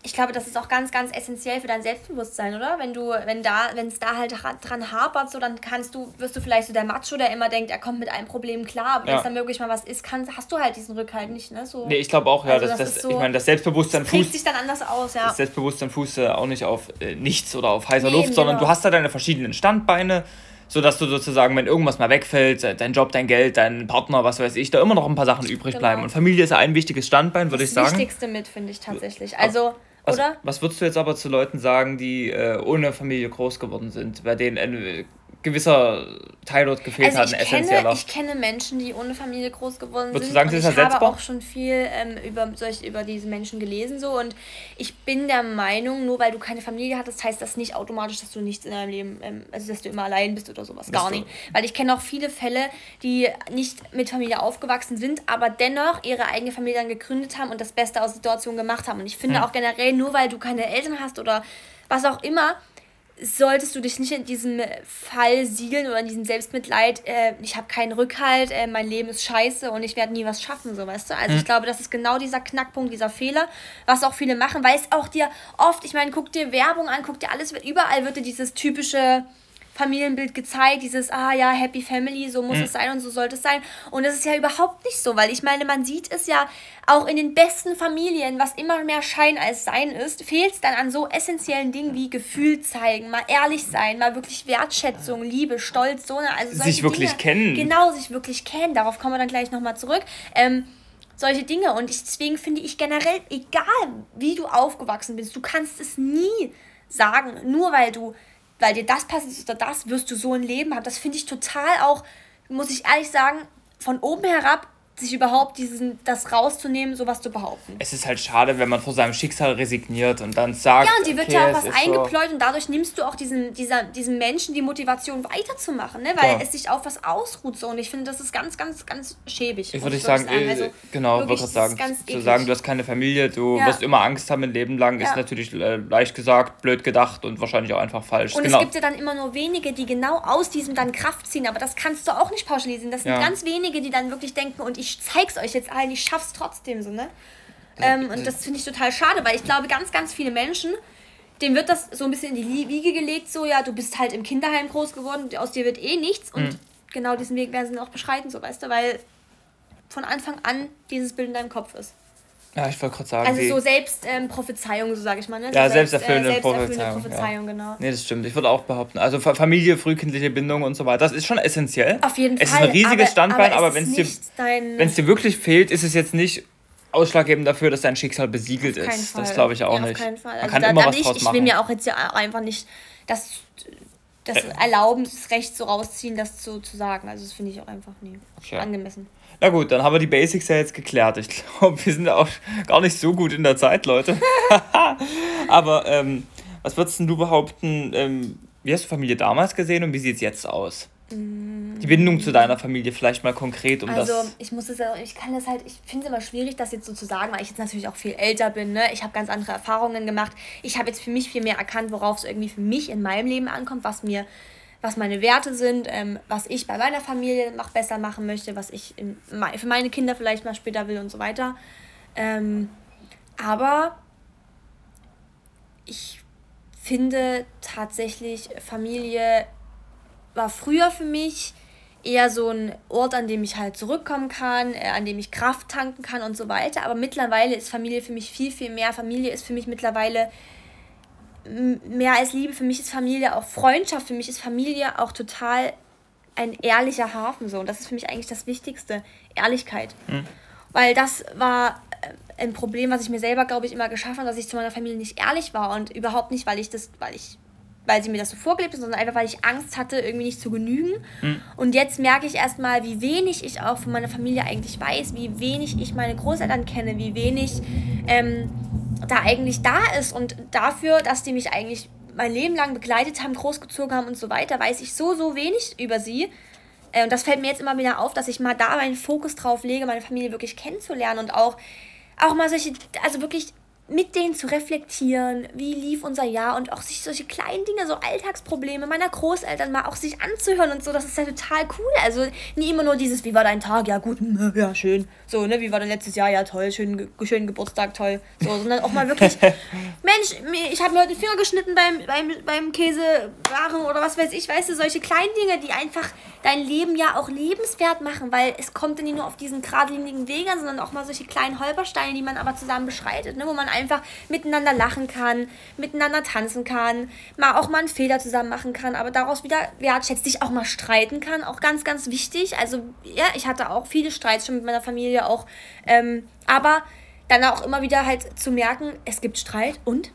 ich glaube, das ist auch ganz, ganz essentiell für dein Selbstbewusstsein, oder? Wenn du, wenn da, wenn es da halt dran hapert, so dann kannst du, wirst du vielleicht so der Macho, der immer denkt, er kommt mit einem Problem klar, aber ja. wenn es dann wirklich mal was ist, kann, hast du halt diesen Rückhalt nicht, ne? So. Nee, ich glaube auch, ja, also das, das, das so, ich meine, das Selbstbewusstsein fußt sich dann anders aus, ja. Das Selbstbewusstsein fußt auch nicht auf äh, nichts oder auf heißer nee, Luft, sondern genau. du hast da deine verschiedenen Standbeine sodass du sozusagen, wenn irgendwas mal wegfällt, dein Job, dein Geld, dein Partner, was weiß ich, da immer noch ein paar Sachen übrig genau. bleiben. Und Familie ist ja ein wichtiges Standbein, würde ich sagen. Das Wichtigste mit, finde ich tatsächlich. Also was, Oder? Was würdest du jetzt aber zu Leuten sagen, die äh, ohne Familie groß geworden sind, bei denen ein gewisser Teil dort gefehlt also hat, ein essentieller? Ich kenne Menschen, die ohne Familie groß geworden würdest sind. Du sagen, sie ist ich habe auch schon viel ähm, über, solch, über diese Menschen gelesen so und ich bin der Meinung, nur weil du keine Familie hattest, heißt das nicht automatisch, dass du nichts in deinem Leben, ähm, also dass du immer allein bist oder sowas. Bist Gar nicht. Weil ich kenne auch viele Fälle, die nicht mit Familie aufgewachsen sind, aber dennoch ihre eigene Familie dann gegründet haben und das Beste aus der Situation gemacht haben. Und ich finde hm. auch generell, nur weil du keine Eltern hast oder was auch immer, solltest du dich nicht in diesem Fall siegeln oder in diesem Selbstmitleid, äh, ich habe keinen Rückhalt, äh, mein Leben ist scheiße und ich werde nie was schaffen, so weißt du. Also mhm. ich glaube, das ist genau dieser Knackpunkt, dieser Fehler, was auch viele machen, weil es auch dir oft, ich meine, guck dir Werbung an, guck dir alles, überall wird dir dieses typische Familienbild gezeigt, dieses, ah ja, Happy Family, so muss mhm. es sein und so sollte es sein. Und das ist ja überhaupt nicht so, weil ich meine, man sieht es ja auch in den besten Familien, was immer mehr Schein als Sein ist, fehlt es dann an so essentiellen Dingen wie Gefühl zeigen, mal ehrlich sein, mal wirklich Wertschätzung, Liebe, Stolz, so eine, also sich wirklich Dinge. kennen. Genau, sich wirklich kennen. Darauf kommen wir dann gleich nochmal zurück. Ähm, solche Dinge. Und ich, deswegen finde ich generell, egal wie du aufgewachsen bist, du kannst es nie sagen, nur weil du weil dir das passiert oder das, wirst du so ein Leben haben. Das finde ich total auch, muss ich ehrlich sagen, von oben herab sich überhaupt diesen, das rauszunehmen, sowas zu behaupten. Es ist halt schade, wenn man vor seinem Schicksal resigniert und dann sagt. Ja, und die wird okay, ja auch was eingepläut so. und dadurch nimmst du auch diesen, dieser, diesem Menschen die Motivation weiterzumachen, ne? weil ja. es sich auf was ausruht so. Und ich finde, das ist ganz, ganz, ganz schäbig. Ich würde sagen, sagen. Also, genau, wollte gerade sagen, zu sagen, du hast keine Familie, du ja. wirst immer Angst haben ein Leben lang, ja. ist natürlich äh, leicht gesagt, blöd gedacht und wahrscheinlich auch einfach falsch. Und genau. es gibt ja dann immer nur wenige, die genau aus diesem dann Kraft ziehen, aber das kannst du auch nicht pauschalisieren. Das sind ganz wenige, die dann wirklich denken und ich zeig's euch jetzt allen, ich schaff's trotzdem so, ne? Ähm, und das finde ich total schade, weil ich glaube, ganz, ganz viele Menschen, denen wird das so ein bisschen in die Wiege gelegt, so, ja, du bist halt im Kinderheim groß geworden, aus dir wird eh nichts. Und mhm. genau diesen Weg werden sie auch beschreiten, so, weißt du, weil von Anfang an dieses Bild in deinem Kopf ist. Ja, ich wollte gerade sagen. Also so Selbstprophezeiung, ähm, so sage ich mal. Ne? Ja, so selbsterfüllende, äh, Prophezeiung. Prophezeiung ja. genau. Nee, das stimmt. Ich würde auch behaupten. Also Familie, frühkindliche Bindung und so weiter, das ist schon essentiell. Auf jeden es Fall. Es ist ein riesiges aber, Standbein, aber, aber wenn es dir, dir wirklich fehlt, ist es jetzt nicht ausschlaggebend dafür, dass dein Schicksal besiegelt ist. Fall. Das glaube ich auch ja, nicht. Auf keinen Fall. Man also kann da, immer was ich, draus machen. Ich will mir auch jetzt ja einfach nicht das, das äh. erlauben, das Recht so rausziehen, das so zu sagen. Also das finde ich auch einfach nie okay. angemessen. Na gut, dann haben wir die Basics ja jetzt geklärt. Ich glaube, wir sind auch gar nicht so gut in der Zeit, Leute. (laughs) Aber ähm, was würdest du behaupten, ähm, wie hast du Familie damals gesehen und wie sieht es jetzt aus? Die Bindung zu deiner Familie vielleicht mal konkret um also, das. Also ich muss es ich kann das halt, ich finde es immer schwierig, das jetzt so zu sagen, weil ich jetzt natürlich auch viel älter bin, ne? Ich habe ganz andere Erfahrungen gemacht. Ich habe jetzt für mich viel mehr erkannt, worauf es irgendwie für mich in meinem Leben ankommt, was mir was meine Werte sind, ähm, was ich bei meiner Familie noch besser machen möchte, was ich in, für meine Kinder vielleicht mal später will und so weiter. Ähm, aber ich finde tatsächlich, Familie war früher für mich eher so ein Ort, an dem ich halt zurückkommen kann, äh, an dem ich Kraft tanken kann und so weiter. Aber mittlerweile ist Familie für mich viel, viel mehr. Familie ist für mich mittlerweile mehr als Liebe, für mich ist Familie auch Freundschaft, für mich ist Familie auch total ein ehrlicher Hafen so. Und das ist für mich eigentlich das Wichtigste, Ehrlichkeit. Mhm. Weil das war äh, ein Problem, was ich mir selber, glaube ich, immer geschaffen habe, dass ich zu meiner Familie nicht ehrlich war und überhaupt nicht, weil ich das, weil ich weil sie mir das so vorgelebt haben, sondern einfach, weil ich Angst hatte, irgendwie nicht zu genügen. Mhm. Und jetzt merke ich erstmal, wie wenig ich auch von meiner Familie eigentlich weiß, wie wenig ich meine Großeltern kenne, wie wenig ähm, da eigentlich da ist. Und dafür, dass die mich eigentlich mein Leben lang begleitet haben, großgezogen haben und so weiter, weiß ich so, so wenig über sie. Äh, und das fällt mir jetzt immer wieder auf, dass ich mal da meinen Fokus drauf lege, meine Familie wirklich kennenzulernen und auch, auch mal solche, also wirklich mit denen zu reflektieren, wie lief unser Jahr und auch sich solche kleinen Dinge, so Alltagsprobleme meiner Großeltern mal auch sich anzuhören und so, das ist ja total cool. Also nie immer nur dieses, wie war dein Tag? Ja gut, (laughs) ja schön. So, ne, wie war dein letztes Jahr? Ja toll, schönen, schönen Geburtstag, toll. So, sondern auch mal wirklich, (laughs) Mensch, ich habe mir heute den Finger geschnitten beim, beim, beim Käsewaren oder was weiß ich, weißt du, solche kleinen Dinge, die einfach dein Leben ja auch lebenswert machen, weil es kommt ja nicht nur auf diesen geradlinigen Wegen, sondern auch mal solche kleinen Holpersteine, die man aber zusammen beschreitet, ne, wo man einfach miteinander lachen kann, miteinander tanzen kann, mal auch mal einen Fehler zusammen machen kann, aber daraus wieder wertschätzt sich auch mal streiten kann, auch ganz, ganz wichtig. Also ja, ich hatte auch viele Streits schon mit meiner Familie auch, ähm, aber dann auch immer wieder halt zu merken, es gibt Streit und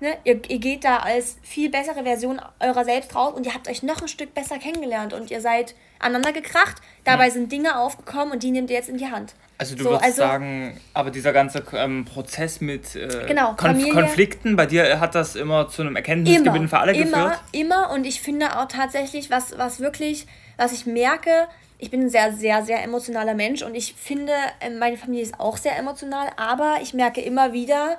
Ne, ihr, ihr geht da als viel bessere Version eurer selbst raus und ihr habt euch noch ein Stück besser kennengelernt und ihr seid aneinander gekracht. Dabei ja. sind Dinge aufgekommen und die nehmt ihr jetzt in die Hand. Also du so, würdest also, sagen, aber dieser ganze ähm, Prozess mit äh, genau, Konf Konflikten, bei dir hat das immer zu einem Erkenntnisgewinn für alle immer, geführt? Immer, immer und ich finde auch tatsächlich, was, was wirklich, was ich merke, ich bin ein sehr, sehr, sehr emotionaler Mensch und ich finde, ähm, meine Familie ist auch sehr emotional, aber ich merke immer wieder,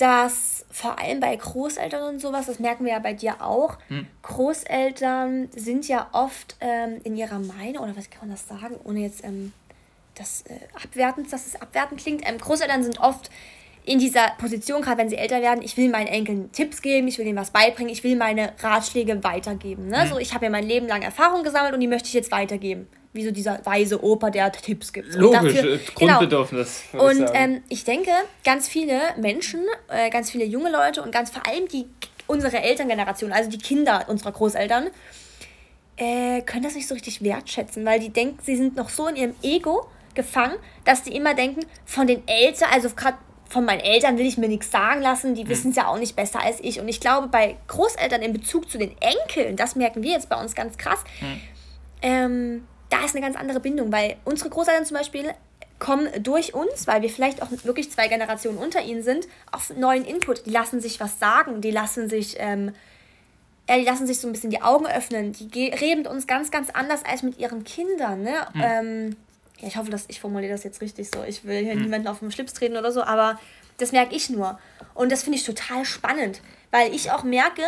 dass vor allem bei Großeltern und sowas, das merken wir ja bei dir auch, hm. Großeltern sind ja oft ähm, in ihrer Meinung, oder was kann man das sagen, ohne jetzt ähm, das äh, abwertend, dass es abwertend klingt. Ähm, Großeltern sind oft in dieser Position, gerade wenn sie älter werden, ich will meinen Enkeln Tipps geben, ich will ihnen was beibringen, ich will meine Ratschläge weitergeben. Ne? Hm. So, ich habe ja mein Leben lang Erfahrung gesammelt und die möchte ich jetzt weitergeben wie so dieser weise Opa, der Tipps gibt. Logisch, dafür, äh, genau. Grundbedürfnis. Genau. Und ich, ähm, ich denke, ganz viele Menschen, äh, ganz viele junge Leute und ganz vor allem die unsere Elterngeneration, also die Kinder unserer Großeltern, äh, können das nicht so richtig wertschätzen, weil die denken, sie sind noch so in ihrem Ego gefangen, dass die immer denken, von den Eltern, also gerade von meinen Eltern will ich mir nichts sagen lassen, die hm. wissen es ja auch nicht besser als ich. Und ich glaube, bei Großeltern in Bezug zu den Enkeln, das merken wir jetzt bei uns ganz krass, hm. ähm, da ist eine ganz andere Bindung, weil unsere Großeltern zum Beispiel kommen durch uns, weil wir vielleicht auch wirklich zwei Generationen unter ihnen sind, auf neuen Input. Die lassen sich was sagen, die lassen sich, ähm, ja, die lassen sich so ein bisschen die Augen öffnen. Die reden mit uns ganz, ganz anders als mit ihren Kindern. Ne? Mhm. Ähm, ja, ich hoffe, dass ich formuliere das jetzt richtig so. Ich will hier mhm. niemanden auf den Schlips treten oder so, aber das merke ich nur. Und das finde ich total spannend, weil ich auch merke,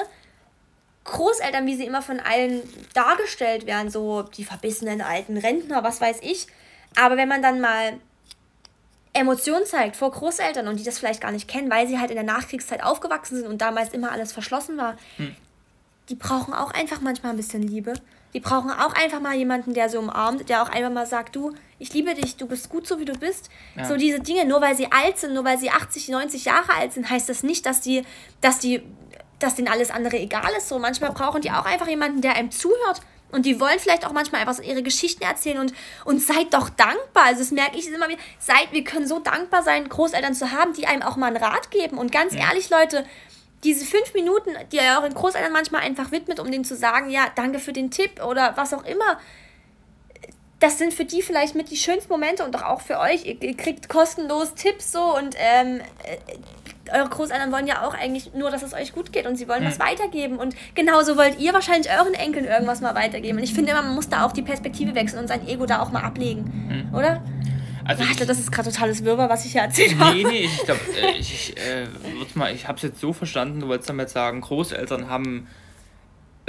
Großeltern, wie sie immer von allen dargestellt werden, so die verbissenen alten Rentner, was weiß ich. Aber wenn man dann mal Emotionen zeigt vor Großeltern und die das vielleicht gar nicht kennen, weil sie halt in der Nachkriegszeit aufgewachsen sind und damals immer alles verschlossen war, hm. die brauchen auch einfach manchmal ein bisschen Liebe. Die brauchen auch einfach mal jemanden, der sie umarmt, der auch einfach mal sagt, du, ich liebe dich, du bist gut so, wie du bist. Ja. So diese Dinge, nur weil sie alt sind, nur weil sie 80, 90 Jahre alt sind, heißt das nicht, dass die, dass die dass denen alles andere egal ist. So manchmal brauchen die auch einfach jemanden, der einem zuhört. Und die wollen vielleicht auch manchmal einfach ihre Geschichten erzählen und, und seid doch dankbar. Also das merke ich immer wieder. Seid, wir können so dankbar sein, Großeltern zu haben, die einem auch mal einen Rat geben. Und ganz ja. ehrlich, Leute, diese fünf Minuten, die ihr euren Großeltern manchmal einfach widmet, um denen zu sagen, ja, danke für den Tipp oder was auch immer, das sind für die vielleicht mit die schönsten Momente und doch auch für euch. Ihr, ihr kriegt kostenlos Tipps so und ähm, äh, eure Großeltern wollen ja auch eigentlich nur, dass es euch gut geht und sie wollen mhm. was weitergeben. Und genauso wollt ihr wahrscheinlich euren Enkeln irgendwas mal weitergeben. Und ich finde immer, man muss da auch die Perspektive wechseln und sein Ego da auch mal ablegen. Mhm. Oder? Also Warte, das ist gerade totales Wirrwarr, was ich hier erzählt habe. Nee, nee, ich glaube, äh, ich, ich, äh, ich habe es jetzt so verstanden, du wolltest damit sagen, Großeltern haben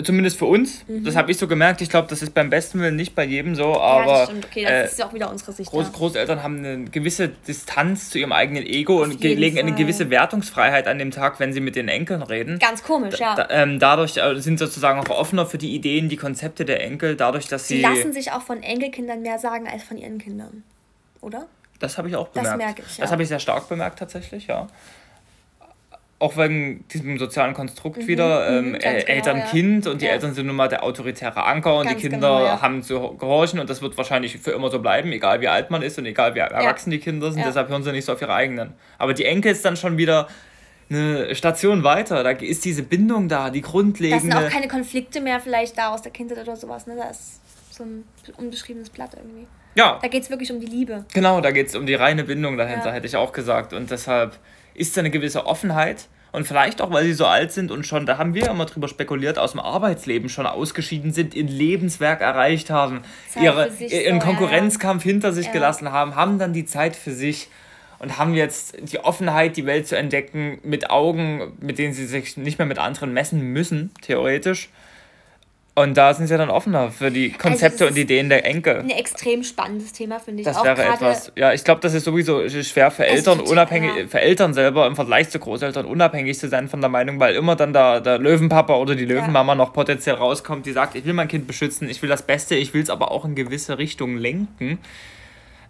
Zumindest für uns. Mhm. Das habe ich so gemerkt. Ich glaube, das ist beim besten Willen nicht bei jedem so, aber. Ja, das stimmt. Okay, das äh, ist ja auch wieder unsere Sicht. Groß, Großeltern haben eine gewisse Distanz zu ihrem eigenen Ego Auf und legen Fall. eine gewisse Wertungsfreiheit an dem Tag, wenn sie mit den Enkeln reden. Ganz komisch, ja. Da, ähm, dadurch äh, sind sozusagen auch offener für die Ideen, die Konzepte der Enkel, dadurch, dass sie. Sie lassen sich auch von Enkelkindern mehr sagen als von ihren Kindern. Oder? Das habe ich auch bemerkt. Das merke ich. Ja. Das habe ich sehr stark bemerkt, tatsächlich, ja auch wegen diesem sozialen Konstrukt mhm, wieder, mhm, ähm, genau, Eltern-Kind ja. und die ja. Eltern sind nun mal der autoritäre Anker und ganz die Kinder genau, ja. haben zu gehorchen und das wird wahrscheinlich für immer so bleiben, egal wie alt man ist und egal wie erwachsen die Kinder sind, deshalb hören sie nicht so auf ihre eigenen. Aber die Enkel ist dann schon wieder eine Station weiter, da ist diese Bindung da, die grundlegende... Da sind auch keine Konflikte mehr vielleicht da aus der Kindheit oder sowas, ne? da ist so ein unbeschriebenes Blatt irgendwie. Ja. Da geht es wirklich um die Liebe. Genau, da geht es um die reine Bindung dahinter, hätte ich auch gesagt und deshalb ist da eine gewisse Offenheit und vielleicht auch, weil sie so alt sind und schon, da haben wir immer drüber spekuliert, aus dem Arbeitsleben schon ausgeschieden sind, ihr Lebenswerk erreicht haben, ihre, ihren so, Konkurrenzkampf ja, ja. hinter sich ja. gelassen haben, haben dann die Zeit für sich und haben jetzt die Offenheit, die Welt zu entdecken, mit Augen, mit denen sie sich nicht mehr mit anderen messen müssen, theoretisch. Und da sind sie dann offener für die also Konzepte also und Ideen der Enkel. Ein extrem spannendes Thema, finde ich. Das auch wäre etwas, ja, ich glaube, das ist sowieso schwer für Eltern, unabhängig, ja. für Eltern selber im Vergleich zu Großeltern unabhängig zu sein von der Meinung, weil immer dann der, der Löwenpapa oder die Löwenmama ja. noch potenziell rauskommt, die sagt, ich will mein Kind beschützen, ich will das Beste, ich will es aber auch in gewisse Richtungen lenken.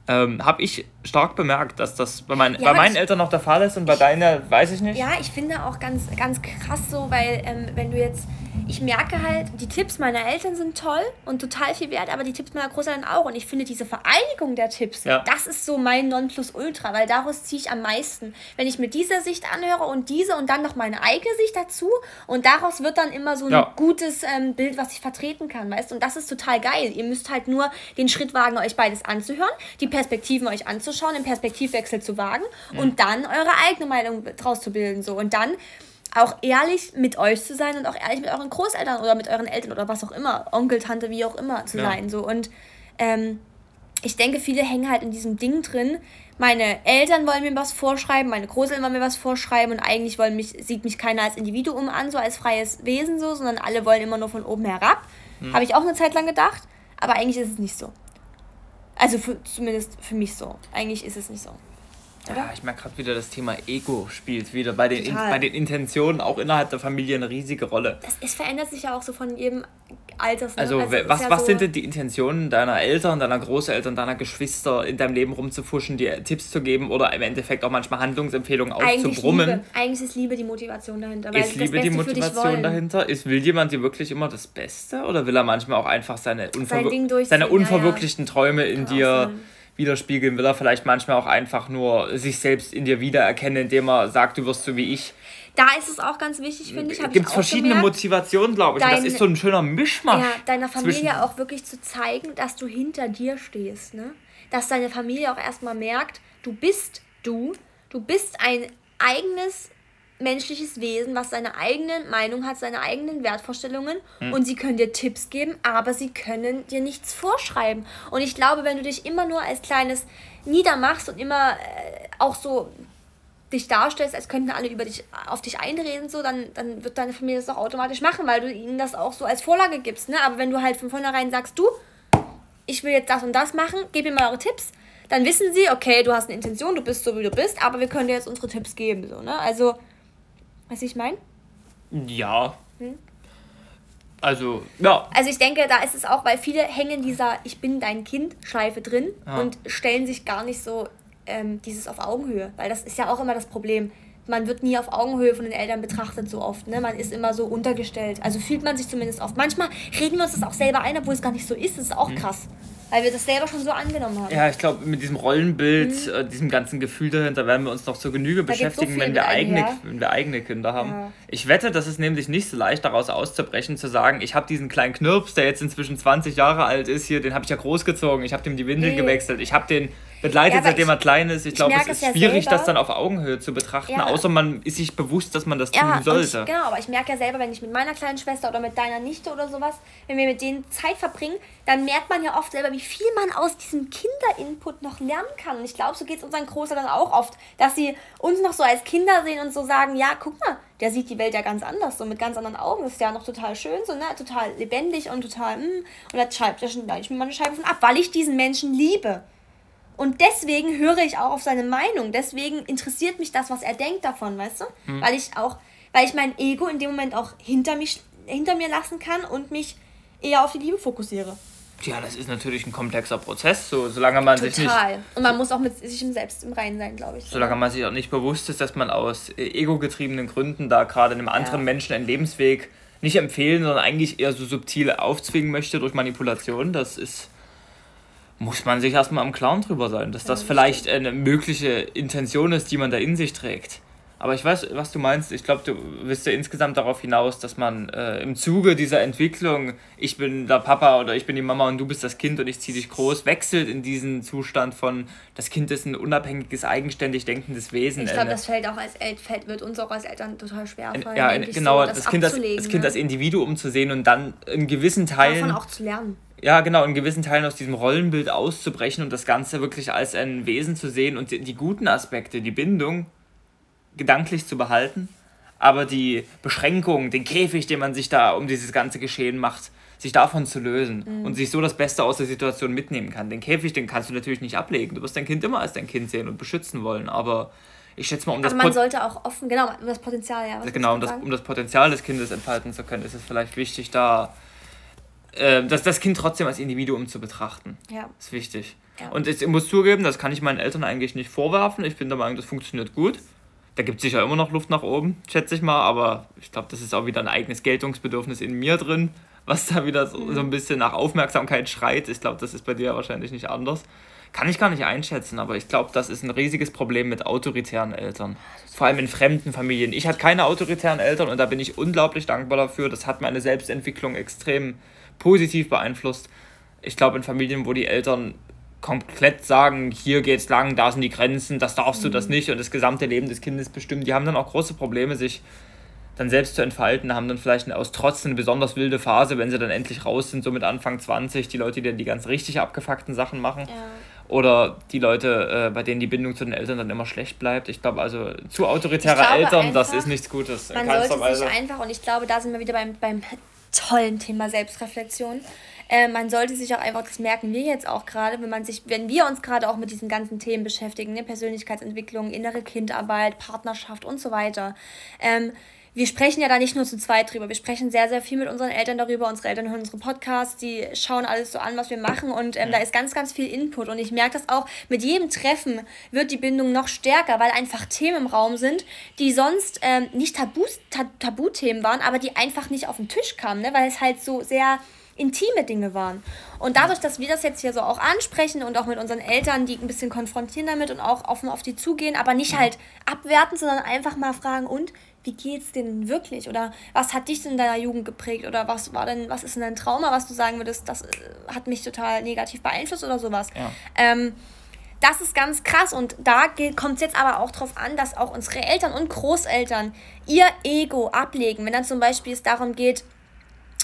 Ähm, habe ich stark bemerkt, dass das bei, mein, ja, bei meinen Eltern noch der Fall ist und bei deiner weiß ich nicht. Ja, ich finde auch ganz, ganz krass so, weil ähm, wenn du jetzt ich merke halt, die Tipps meiner Eltern sind toll und total viel wert, aber die Tipps meiner Großeltern auch. Und ich finde diese Vereinigung der Tipps, ja. das ist so mein Nonplusultra, weil daraus ziehe ich am meisten. Wenn ich mir diese Sicht anhöre und diese und dann noch meine eigene Sicht dazu und daraus wird dann immer so ein ja. gutes ähm, Bild, was ich vertreten kann, weißt du? Und das ist total geil. Ihr müsst halt nur den Schritt wagen, euch beides anzuhören, die Perspektiven euch anzuschauen, den Perspektivwechsel zu wagen mhm. und dann eure eigene Meinung draus zu bilden. So. Und dann auch ehrlich mit euch zu sein und auch ehrlich mit euren Großeltern oder mit euren Eltern oder was auch immer, Onkel, Tante, wie auch immer zu ja. sein. So. Und ähm, ich denke, viele hängen halt in diesem Ding drin. Meine Eltern wollen mir was vorschreiben, meine Großeltern wollen mir was vorschreiben und eigentlich wollen mich, sieht mich keiner als Individuum an, so als freies Wesen so, sondern alle wollen immer nur von oben herab. Hm. Habe ich auch eine Zeit lang gedacht, aber eigentlich ist es nicht so. Also für, zumindest für mich so. Eigentlich ist es nicht so. Oder? Ja, ich merke gerade wieder, das Thema Ego spielt wieder bei den, in, bei den Intentionen auch innerhalb der Familie eine riesige Rolle. Das, es verändert sich ja auch so von jedem Alters. Ne? Also, also was, ja was so sind denn die Intentionen deiner Eltern, deiner Großeltern, deiner Geschwister in deinem Leben rumzufuschen, dir Tipps zu geben oder im Endeffekt auch manchmal Handlungsempfehlungen aufzubrummen? Liebe. Eigentlich ist Liebe die Motivation dahinter. ist Liebe die Motivation dahinter? Ist, will jemand dir wirklich immer das Beste oder will er manchmal auch einfach seine, unverwir Sein seine unverwirklichten ja, ja. Träume in dir widerspiegeln, will er vielleicht manchmal auch einfach nur sich selbst in dir wiedererkennen, indem er sagt, du wirst so wie ich. Da ist es auch ganz wichtig, finde ich. Gibt es verschiedene gemerkt, Motivationen, glaube ich. Dein, das ist so ein schöner Mischmasch. Ja, deiner Familie auch wirklich zu zeigen, dass du hinter dir stehst. Ne? Dass deine Familie auch erstmal merkt, du bist du, du bist ein eigenes menschliches Wesen, was seine eigene Meinung hat, seine eigenen Wertvorstellungen hm. und sie können dir Tipps geben, aber sie können dir nichts vorschreiben. Und ich glaube, wenn du dich immer nur als kleines niedermachst und immer äh, auch so dich darstellst, als könnten alle über dich auf dich einreden, so, dann, dann wird deine Familie das auch automatisch machen, weil du ihnen das auch so als Vorlage gibst. Ne? Aber wenn du halt von vornherein sagst, du, ich will jetzt das und das machen, gib mir mal eure Tipps, dann wissen sie, okay, du hast eine Intention, du bist so, wie du bist, aber wir können dir jetzt unsere Tipps geben. So, ne? Also Du, ich meine? Ja. Hm? Also, ja. Also ich denke, da ist es auch, weil viele hängen dieser Ich bin dein Kind Schleife drin ja. und stellen sich gar nicht so ähm, dieses auf Augenhöhe. Weil das ist ja auch immer das Problem. Man wird nie auf Augenhöhe von den Eltern betrachtet so oft. Ne? Man ist immer so untergestellt. Also fühlt man sich zumindest oft. Manchmal reden wir uns das auch selber ein, obwohl es gar nicht so ist. Das ist auch mhm. krass weil wir das selber schon so angenommen haben. Ja, ich glaube, mit diesem Rollenbild, mhm. äh, diesem ganzen Gefühl dahinter werden wir uns noch zur Genüge da beschäftigen, so wenn, wir eigene, ja. wenn wir eigene Kinder haben. Ja. Ich wette, das ist nämlich nicht so leicht, daraus auszubrechen, zu sagen, ich habe diesen kleinen Knirps, der jetzt inzwischen 20 Jahre alt ist, hier, den habe ich ja großgezogen, ich habe dem die Windel nee. gewechselt, ich habe den begleitet, ja, seitdem er klein ist. Ich, glaube, es ist schwierig, das dann auf Augenhöhe zu betrachten, ja. außer man ist sich bewusst, dass man das ja, tun sollte. Ich, genau, aber ich merke ja selber, wenn ich mit meiner kleinen Schwester oder mit deiner Nichte oder sowas, wenn wir mit denen Zeit verbringen, dann merkt man ja oft selber, wie viel man aus diesem Kinderinput noch lernen kann. Und ich glaube, so geht es unseren Großeltern auch oft, dass sie uns noch so als Kinder sehen und so sagen, ja, guck mal, der sieht die Welt ja ganz anders, so mit ganz anderen Augen. Das ist ja noch total schön, so, ne? Total lebendig und total. Mm. Und da schreibt schon, da ich mir mal eine Scheibe von ab, weil ich diesen Menschen liebe. Und deswegen höre ich auch auf seine Meinung. Deswegen interessiert mich das, was er denkt davon, weißt du? Hm. Weil ich auch, weil ich mein Ego in dem Moment auch hinter, mich, hinter mir lassen kann und mich eher auf die Liebe fokussiere. Ja, das ist natürlich ein komplexer Prozess, so, solange man Total. sich nicht... Total. Und man muss auch mit sich selbst im Reinen sein, glaube ich. Solange man sich auch nicht bewusst ist, dass man aus äh, ego-getriebenen Gründen da gerade einem anderen ja. Menschen einen Lebensweg nicht empfehlen, sondern eigentlich eher so subtil aufzwingen möchte durch Manipulation, das ist muss man sich erstmal am Klaren drüber sein, dass das vielleicht eine mögliche Intention ist, die man da in sich trägt. Aber ich weiß, was du meinst. Ich glaube, du willst ja insgesamt darauf hinaus, dass man äh, im Zuge dieser Entwicklung, ich bin der Papa oder ich bin die Mama und du bist das Kind und ich ziehe dich groß, wechselt in diesen Zustand von, das Kind ist ein unabhängiges, eigenständig denkendes Wesen. Ich glaube, das fällt auch als El fällt, wird uns auch als Eltern total schwer fallen. Ja, genau, so, das, das, kind als, das Kind ne? als Individuum zu sehen und dann in gewissen Teilen. Davon auch zu lernen ja, genau, in gewissen Teilen aus diesem Rollenbild auszubrechen und das Ganze wirklich als ein Wesen zu sehen und die, die guten Aspekte, die Bindung, gedanklich zu behalten, aber die Beschränkung, den Käfig, den man sich da um dieses ganze Geschehen macht, sich davon zu lösen mhm. und sich so das Beste aus der Situation mitnehmen kann. Den Käfig, den kannst du natürlich nicht ablegen. Du wirst dein Kind immer als dein Kind sehen und beschützen wollen, aber ich schätze mal, um das Aber man Pot sollte auch offen, genau, um das Potenzial, ja. Genau, um das, um das Potenzial des Kindes entfalten zu können, ist es vielleicht wichtig, da äh, das, das Kind trotzdem als Individuum zu betrachten. Ja. Ist wichtig. Ja. Und ich muss zugeben, das kann ich meinen Eltern eigentlich nicht vorwerfen. Ich bin der Meinung, das funktioniert gut. Da gibt es sicher immer noch Luft nach oben, schätze ich mal, aber ich glaube, das ist auch wieder ein eigenes Geltungsbedürfnis in mir drin, was da wieder so, so ein bisschen nach Aufmerksamkeit schreit. Ich glaube, das ist bei dir wahrscheinlich nicht anders. Kann ich gar nicht einschätzen, aber ich glaube, das ist ein riesiges Problem mit autoritären Eltern. Vor allem in fremden Familien. Ich hatte keine autoritären Eltern und da bin ich unglaublich dankbar dafür. Das hat meine Selbstentwicklung extrem positiv beeinflusst. Ich glaube, in Familien, wo die Eltern komplett sagen, hier geht's lang, da sind die Grenzen, das darfst du, das mhm. nicht und das gesamte Leben des Kindes bestimmen, die haben dann auch große Probleme, sich dann selbst zu entfalten, haben dann vielleicht aus Trotz eine besonders wilde Phase, wenn sie dann endlich raus sind, so mit Anfang 20, die Leute, die dann die ganz richtig abgefuckten Sachen machen. Ja. Oder die Leute, äh, bei denen die Bindung zu den Eltern dann immer schlecht bleibt. Ich glaube, also zu autoritäre Eltern, einfach, das ist nichts Gutes. Man sollte Weise. sich einfach, und ich glaube, da sind wir wieder beim, beim tollen Thema Selbstreflexion. Äh, man sollte sich auch einfach, das merken wir jetzt auch gerade, wenn man sich, wenn wir uns gerade auch mit diesen ganzen Themen beschäftigen, ne, Persönlichkeitsentwicklung, innere Kindarbeit, Partnerschaft und so weiter. Ähm, wir sprechen ja da nicht nur zu zweit drüber, wir sprechen sehr, sehr viel mit unseren Eltern darüber. Unsere Eltern hören unsere Podcasts, die schauen alles so an, was wir machen und ähm, da ist ganz, ganz viel Input. Und ich merke das auch, mit jedem Treffen wird die Bindung noch stärker, weil einfach Themen im Raum sind, die sonst ähm, nicht Tabus, Tabuthemen waren, aber die einfach nicht auf den Tisch kamen, ne? weil es halt so sehr intime Dinge waren. Und dadurch, dass wir das jetzt hier so auch ansprechen und auch mit unseren Eltern, die ein bisschen konfrontieren damit und auch offen auf die zugehen, aber nicht halt abwerten, sondern einfach mal fragen, und wie geht's denn wirklich? Oder was hat dich denn in deiner Jugend geprägt? Oder was war denn, was ist denn dein Trauma, was du sagen würdest, das äh, hat mich total negativ beeinflusst oder sowas? Ja. Ähm, das ist ganz krass und da kommt es jetzt aber auch darauf an, dass auch unsere Eltern und Großeltern ihr Ego ablegen. Wenn dann zum Beispiel es darum geht,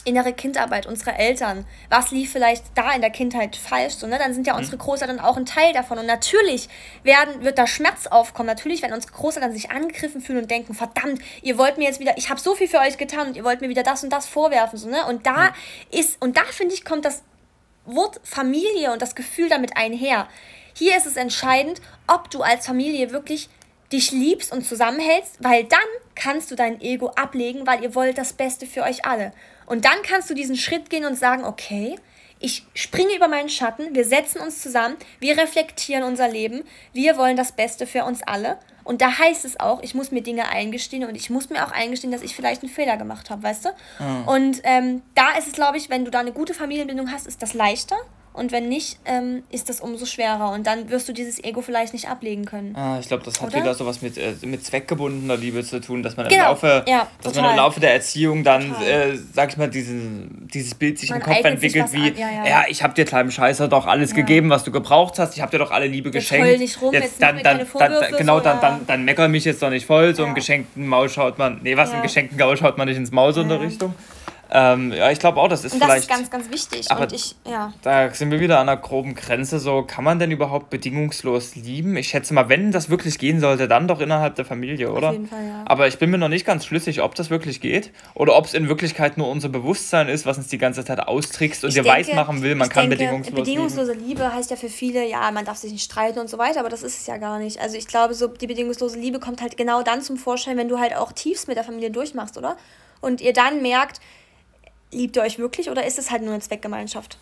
innere Kindarbeit unserer Eltern. Was lief vielleicht da in der Kindheit falsch? So, ne? Dann sind ja mhm. unsere Großeltern auch ein Teil davon. Und natürlich werden, wird da Schmerz aufkommen. Natürlich werden unsere Großeltern sich angegriffen fühlen und denken, verdammt, ihr wollt mir jetzt wieder, ich habe so viel für euch getan und ihr wollt mir wieder das und das vorwerfen. So, ne? Und da mhm. ist, und da finde ich, kommt das Wort Familie und das Gefühl damit einher. Hier ist es entscheidend, ob du als Familie wirklich dich liebst und zusammenhältst, weil dann kannst du dein Ego ablegen, weil ihr wollt das Beste für euch alle. Und dann kannst du diesen Schritt gehen und sagen, okay, ich springe über meinen Schatten, wir setzen uns zusammen, wir reflektieren unser Leben, wir wollen das Beste für uns alle. Und da heißt es auch, ich muss mir Dinge eingestehen und ich muss mir auch eingestehen, dass ich vielleicht einen Fehler gemacht habe, weißt du? Mhm. Und ähm, da ist es, glaube ich, wenn du da eine gute Familienbindung hast, ist das leichter. Und wenn nicht, ähm, ist das umso schwerer. Und dann wirst du dieses Ego vielleicht nicht ablegen können. Ah, ich glaube, das hat Oder? wieder sowas mit, äh, mit zweckgebundener Liebe zu tun, dass man genau. im Laufe, ja, dass man im Laufe der Erziehung dann, äh, sag ich mal, diesen, dieses Bild sich man im Kopf entwickelt, wie, ja, ja. ja, ich habe dir kleinen Scheißer doch alles gegeben, was du gebraucht hast, ich habe dir doch alle Liebe jetzt geschenkt. Heul nicht rum, jetzt, jetzt dann, dann, dann, dann, genau, dann, dann, dann mecker mich jetzt doch nicht voll. So im geschenkten Maul schaut man, nee, was, im geschenkten Gaul schaut man nicht ins Maul so in der Richtung. Ähm, ja, ich glaube auch, das ist und das vielleicht. Das ist ganz, ganz wichtig. Aber und ich, ja. Da sind wir wieder an einer groben Grenze. So, kann man denn überhaupt bedingungslos lieben? Ich schätze mal, wenn das wirklich gehen sollte, dann doch innerhalb der Familie, oder? Auf jeden Fall, ja. Aber ich bin mir noch nicht ganz schlüssig, ob das wirklich geht oder ob es in Wirklichkeit nur unser Bewusstsein ist, was uns die ganze Zeit austrickst und ich dir denke, weismachen will, man kann denke, bedingungslos bedingungslose lieben. Liebe heißt ja für viele, ja, man darf sich nicht streiten und so weiter, aber das ist es ja gar nicht. Also ich glaube, so die bedingungslose Liebe kommt halt genau dann zum Vorschein, wenn du halt auch tiefst mit der Familie durchmachst, oder? Und ihr dann merkt, liebt ihr euch wirklich oder ist es halt nur eine Zweckgemeinschaft?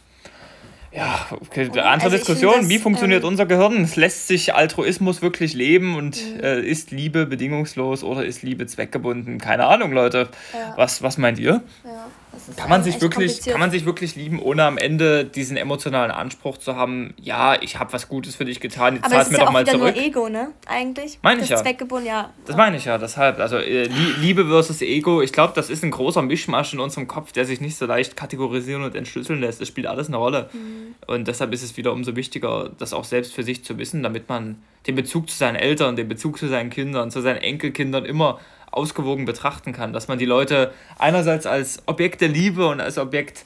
Ja, okay. andere also Diskussion. Das, Wie funktioniert ähm, unser Gehirn? Lässt sich Altruismus wirklich leben und mhm. äh, ist Liebe bedingungslos oder ist Liebe zweckgebunden? Keine Ahnung, Leute. Ja. Was, was meint ihr? Ja. Kann man sich wirklich, kann man sich wirklich lieben, ohne am Ende diesen emotionalen Anspruch zu haben, ja, ich habe was Gutes für dich getan, jetzt zahlst mir doch mal zurück. Nur Ego, ne? Eigentlich. Meine ich ja. Ja. Das meine ich ja, deshalb. Also äh, Liebe versus Ego, ich glaube, das ist ein großer Mischmasch in unserem Kopf, der sich nicht so leicht kategorisieren und entschlüsseln lässt. Das spielt alles eine Rolle. Mhm. Und deshalb ist es wieder umso wichtiger, das auch selbst für sich zu wissen, damit man den Bezug zu seinen Eltern, den Bezug zu seinen Kindern, zu seinen Enkelkindern immer ausgewogen betrachten kann. Dass man die Leute einerseits als Objekt der Liebe und als Objekt,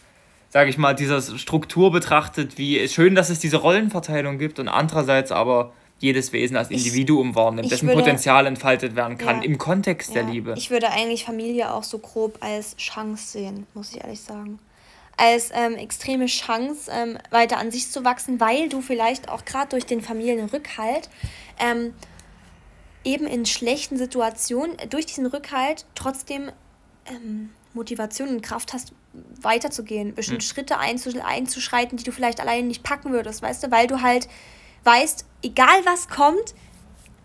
sage ich mal, dieser Struktur betrachtet, wie schön, dass es diese Rollenverteilung gibt und andererseits aber jedes Wesen als Individuum ich, wahrnimmt, dessen würde, Potenzial entfaltet werden kann ja, im Kontext ja, der Liebe. Ich würde eigentlich Familie auch so grob als Chance sehen, muss ich ehrlich sagen. Als ähm, extreme Chance, ähm, weiter an sich zu wachsen, weil du vielleicht auch gerade durch den Familienrückhalt ähm, eben in schlechten Situationen durch diesen Rückhalt trotzdem ähm, Motivation und Kraft hast, weiterzugehen, bestimmte mhm. Schritte einzuschreiten, die du vielleicht alleine nicht packen würdest, weißt du, weil du halt weißt, egal was kommt,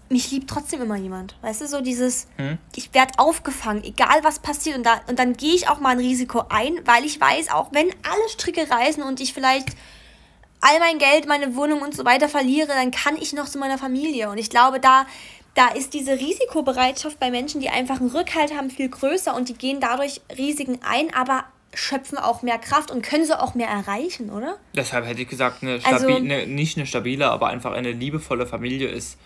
mich liebt trotzdem immer jemand. Weißt du, so dieses, mhm. ich werde aufgefangen, egal was passiert. Und, da, und dann gehe ich auch mal ein Risiko ein, weil ich weiß, auch wenn alle Stricke reißen und ich vielleicht all mein Geld, meine Wohnung und so weiter verliere, dann kann ich noch zu meiner Familie. Und ich glaube, da da ist diese Risikobereitschaft bei Menschen, die einfach einen Rückhalt haben, viel größer und die gehen dadurch Risiken ein, aber schöpfen auch mehr Kraft und können sie auch mehr erreichen, oder? Deshalb hätte ich gesagt, eine also, eine, nicht eine stabile, aber einfach eine liebevolle Familie ist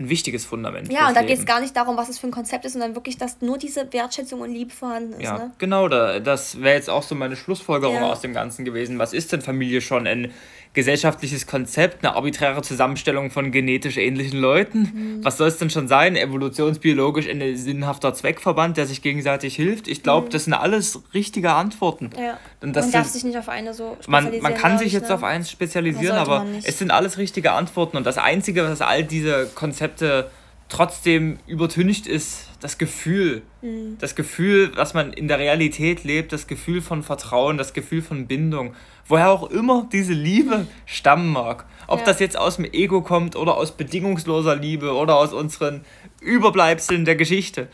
ein wichtiges Fundament. Ja, und da geht es gar nicht darum, was es für ein Konzept ist, sondern wirklich, dass nur diese Wertschätzung und Liebe vorhanden ist. Ja, ne? genau, da, das wäre jetzt auch so meine Schlussfolgerung ja. aus dem Ganzen gewesen. Was ist denn Familie schon? Ein gesellschaftliches Konzept, eine arbiträre Zusammenstellung von genetisch ähnlichen Leuten. Mhm. Was soll es denn schon sein? Evolutionsbiologisch ein sinnhafter Zweckverband, der sich gegenseitig hilft. Ich glaube, mhm. das sind alles richtige Antworten. Ja. Man darf sich nicht auf eine so spezialisieren. Man, man kann sich jetzt ne? auf eins spezialisieren, aber es sind alles richtige Antworten. Und das Einzige, was all diese Konzepte trotzdem übertüncht ist das Gefühl. Mhm. Das Gefühl, was man in der Realität lebt, das Gefühl von Vertrauen, das Gefühl von Bindung. Woher auch immer diese Liebe stammen mag. Ob ja. das jetzt aus dem Ego kommt oder aus bedingungsloser Liebe oder aus unseren Überbleibseln der Geschichte.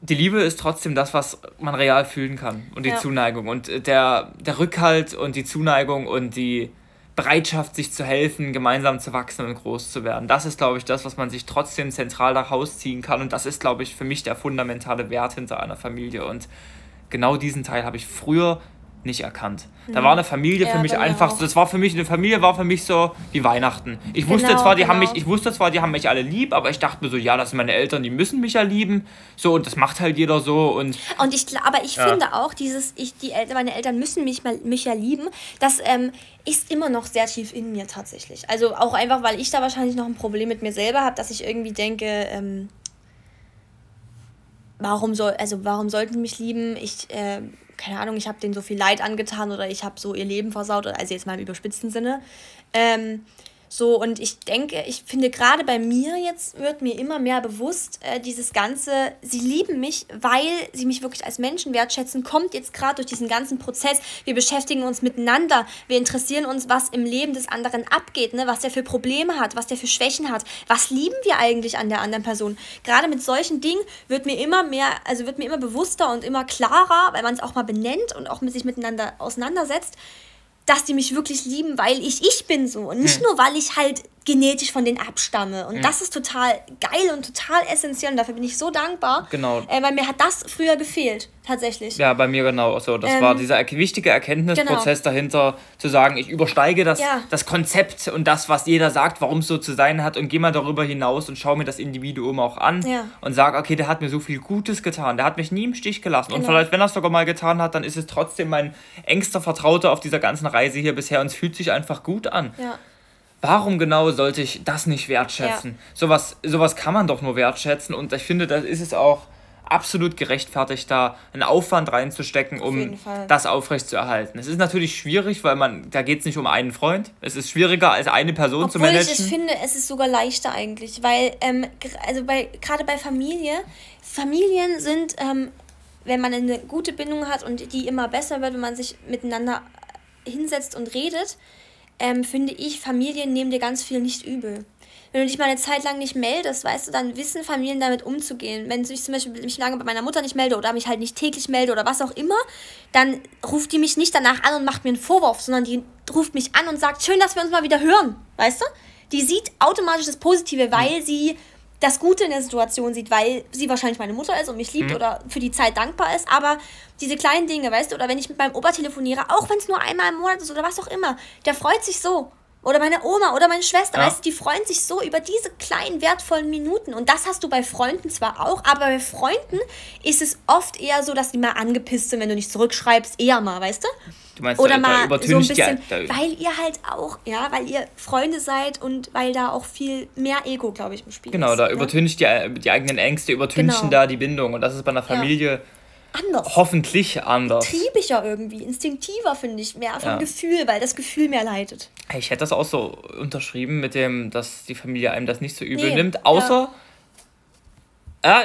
Die Liebe ist trotzdem das, was man real fühlen kann und die ja. Zuneigung und der, der Rückhalt und die Zuneigung und die, Bereitschaft, sich zu helfen, gemeinsam zu wachsen und groß zu werden. Das ist, glaube ich, das, was man sich trotzdem zentral nach Hause ziehen kann. Und das ist, glaube ich, für mich der fundamentale Wert hinter einer Familie. Und genau diesen Teil habe ich früher nicht erkannt. Da war eine Familie ja, für mich einfach, auch. das war für mich, eine Familie war für mich so wie Weihnachten. Ich genau, wusste zwar, die genau. haben mich, ich wusste zwar, die haben mich alle lieb, aber ich dachte mir so, ja, das sind meine Eltern, die müssen mich ja lieben. So, und das macht halt jeder so. Und, und ich, aber ich ja. finde auch, dieses, ich, die Eltern, meine Eltern müssen mich, mal, mich ja lieben, das ähm, ist immer noch sehr tief in mir tatsächlich. Also auch einfach, weil ich da wahrscheinlich noch ein Problem mit mir selber habe, dass ich irgendwie denke, ähm, warum soll, also warum sollten die mich lieben? Ich, äh, keine Ahnung, ich habe denen so viel Leid angetan oder ich habe so ihr Leben versaut, also jetzt mal im überspitzten Sinne. Ähm, so, und ich denke, ich finde gerade bei mir jetzt wird mir immer mehr bewusst, äh, dieses Ganze, sie lieben mich, weil sie mich wirklich als Menschen wertschätzen, kommt jetzt gerade durch diesen ganzen Prozess. Wir beschäftigen uns miteinander, wir interessieren uns, was im Leben des anderen abgeht, ne? was der für Probleme hat, was der für Schwächen hat, was lieben wir eigentlich an der anderen Person. Gerade mit solchen Dingen wird mir immer mehr, also wird mir immer bewusster und immer klarer, weil man es auch mal benennt und auch mit sich miteinander auseinandersetzt, dass die mich wirklich lieben, weil ich ich bin so und nicht hm. nur, weil ich halt genetisch von denen abstamme. Und hm. das ist total geil und total essentiell und dafür bin ich so dankbar. Genau. Äh, weil mir hat das früher gefehlt, tatsächlich. Ja, bei mir genau so. Das ähm, war dieser wichtige Erkenntnisprozess genau. dahinter, zu sagen, ich übersteige das, ja. das Konzept und das, was jeder sagt, warum es so zu sein hat und gehe mal darüber hinaus und schaue mir das Individuum auch an ja. und sage, okay, der hat mir so viel Gutes getan, der hat mich nie im Stich gelassen. Genau. Und vielleicht, wenn er es sogar mal getan hat, dann ist es trotzdem mein engster Vertrauter auf dieser ganzen Reise hier bisher und es fühlt sich einfach gut an. Ja warum genau sollte ich das nicht wertschätzen? Ja. Sowas, sowas kann man doch nur wertschätzen und ich finde, da ist es auch absolut gerechtfertigt, da einen Aufwand reinzustecken, um das aufrechtzuerhalten. Es ist natürlich schwierig, weil man, da geht es nicht um einen Freund. Es ist schwieriger als eine Person Obwohl zu managen. Ich finde, es ist sogar leichter eigentlich, weil, ähm, also bei, gerade bei Familie, Familien sind, ähm, wenn man eine gute Bindung hat und die immer besser wird, wenn man sich miteinander hinsetzt und redet, ähm, finde ich, Familien nehmen dir ganz viel nicht übel. wenn du dich mal eine Zeit lang nicht meldest, weißt du, dann wissen Familien damit umzugehen. Wenn ich zum Beispiel mich lange bei meiner Mutter nicht melde oder mich halt nicht täglich melde oder was auch immer, dann ruft die mich nicht danach an und macht mir einen Vorwurf, sondern die ruft mich an und sagt, schön, dass wir uns mal wieder hören, weißt du? Die sieht automatisch das Positive, weil sie das Gute in der Situation sieht, weil sie wahrscheinlich meine Mutter ist und mich liebt mhm. oder für die Zeit dankbar ist. Aber diese kleinen Dinge, weißt du, oder wenn ich mit meinem Opa telefoniere, auch wenn es nur einmal im Monat ist oder was auch immer, der freut sich so. Oder meine Oma oder meine Schwester, ja. weißt du, die freuen sich so über diese kleinen wertvollen Minuten. Und das hast du bei Freunden zwar auch, aber bei Freunden ist es oft eher so, dass die mal angepisst sind, wenn du nicht zurückschreibst, eher mal, weißt du? Du meinst, oder da, mal da so ein bisschen, ja, weil ihr halt auch, ja, weil ihr Freunde seid und weil da auch viel mehr Ego, glaube ich, im Spiel genau, ist. Genau, da ja? übertüncht die, die eigenen Ängste, übertünchen genau. da die Bindung. Und das ist bei einer Familie ja. anders. hoffentlich anders. Triebiger irgendwie, instinktiver, finde ich, mehr vom Gefühl, weil das Gefühl mehr leitet. Ich hätte das auch so unterschrieben mit dem, dass die Familie einem das nicht so übel nee, nimmt, außer ja,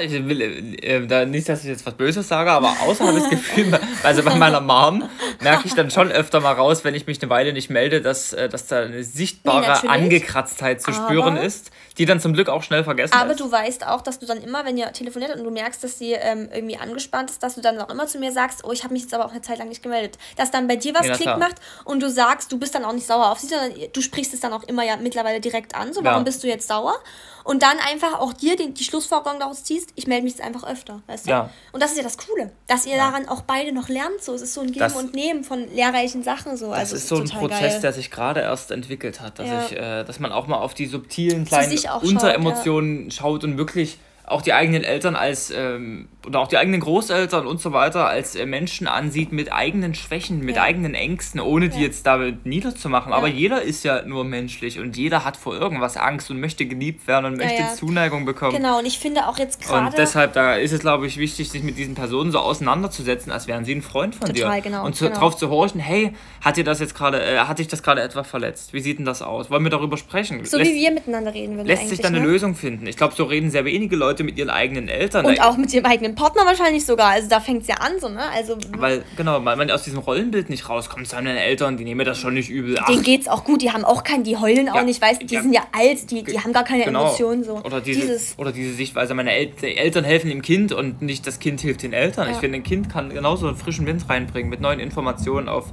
ich will äh, da nicht, dass ich jetzt was Böses sage, aber außer habe ich das Gefühl, (laughs) also bei meiner Mom merke ich dann schon öfter mal raus, wenn ich mich eine Weile nicht melde, dass, äh, dass da eine sichtbare nee, Angekratztheit zu spüren ist, die dann zum Glück auch schnell vergessen aber ist. Aber du weißt auch, dass du dann immer, wenn ihr telefoniert und du merkst, dass sie ähm, irgendwie angespannt ist, dass du dann auch immer zu mir sagst, oh, ich habe mich jetzt aber auch eine Zeit lang nicht gemeldet. Dass dann bei dir was nee, Klick macht und du sagst, du bist dann auch nicht sauer auf sie, sondern du sprichst es dann auch immer ja mittlerweile direkt an, so, warum ja. bist du jetzt sauer? Und dann einfach auch dir die, die Schlussfolgerung daraus ziehst, ich melde mich jetzt einfach öfter, weißt du? Ja. Und das ist ja das Coole, dass ihr ja. daran auch beide noch lernt, so. Es ist so ein Geben das, und Nehmen von lehrreichen Sachen, so. Das also, ist so ein Prozess, geil. der sich gerade erst entwickelt hat, dass ja. ich, äh, dass man auch mal auf die subtilen kleinen Unteremotionen schaut, ja. schaut und wirklich auch die eigenen Eltern als ähm, oder auch die eigenen Großeltern und so weiter als äh, Menschen ansieht mit eigenen Schwächen, mit ja. eigenen Ängsten, ohne die jetzt damit niederzumachen. Ja. Aber jeder ist ja nur menschlich und jeder hat vor irgendwas Angst und möchte geliebt werden und möchte Zuneigung bekommen. Genau, und ich finde auch jetzt gerade. Und deshalb, da ist es, glaube ich, wichtig, sich mit diesen Personen so auseinanderzusetzen, als wären sie ein Freund von Total, dir. Genau, und zu, genau. drauf zu horchen, hey, hat dir das jetzt gerade, äh, hat dich das gerade etwa verletzt? Wie sieht denn das aus? Wollen wir darüber sprechen? So lässt, wie wir miteinander reden würden. Lässt sich da eine ne? Lösung finden? Ich glaube, so reden sehr wenige Leute mit ihren eigenen Eltern. Und auch mit ihrem eigenen Partner wahrscheinlich sogar. Also da fängt es ja an, so, ne? Also, weil, genau, weil man aus diesem Rollenbild nicht rauskommt, sagen deine Eltern, die nehmen das schon nicht übel. Ach. Denen geht's auch gut, die haben auch keinen, die heulen auch ja, nicht, weißt die ja. sind ja alt, die, die haben gar keine genau. Emotionen. So. Oder, diese, Dieses. oder diese Sichtweise, meine El Eltern helfen dem Kind und nicht das Kind hilft den Eltern. Ja. Ich finde, ein Kind kann genauso einen frischen Wind reinbringen mit neuen Informationen auf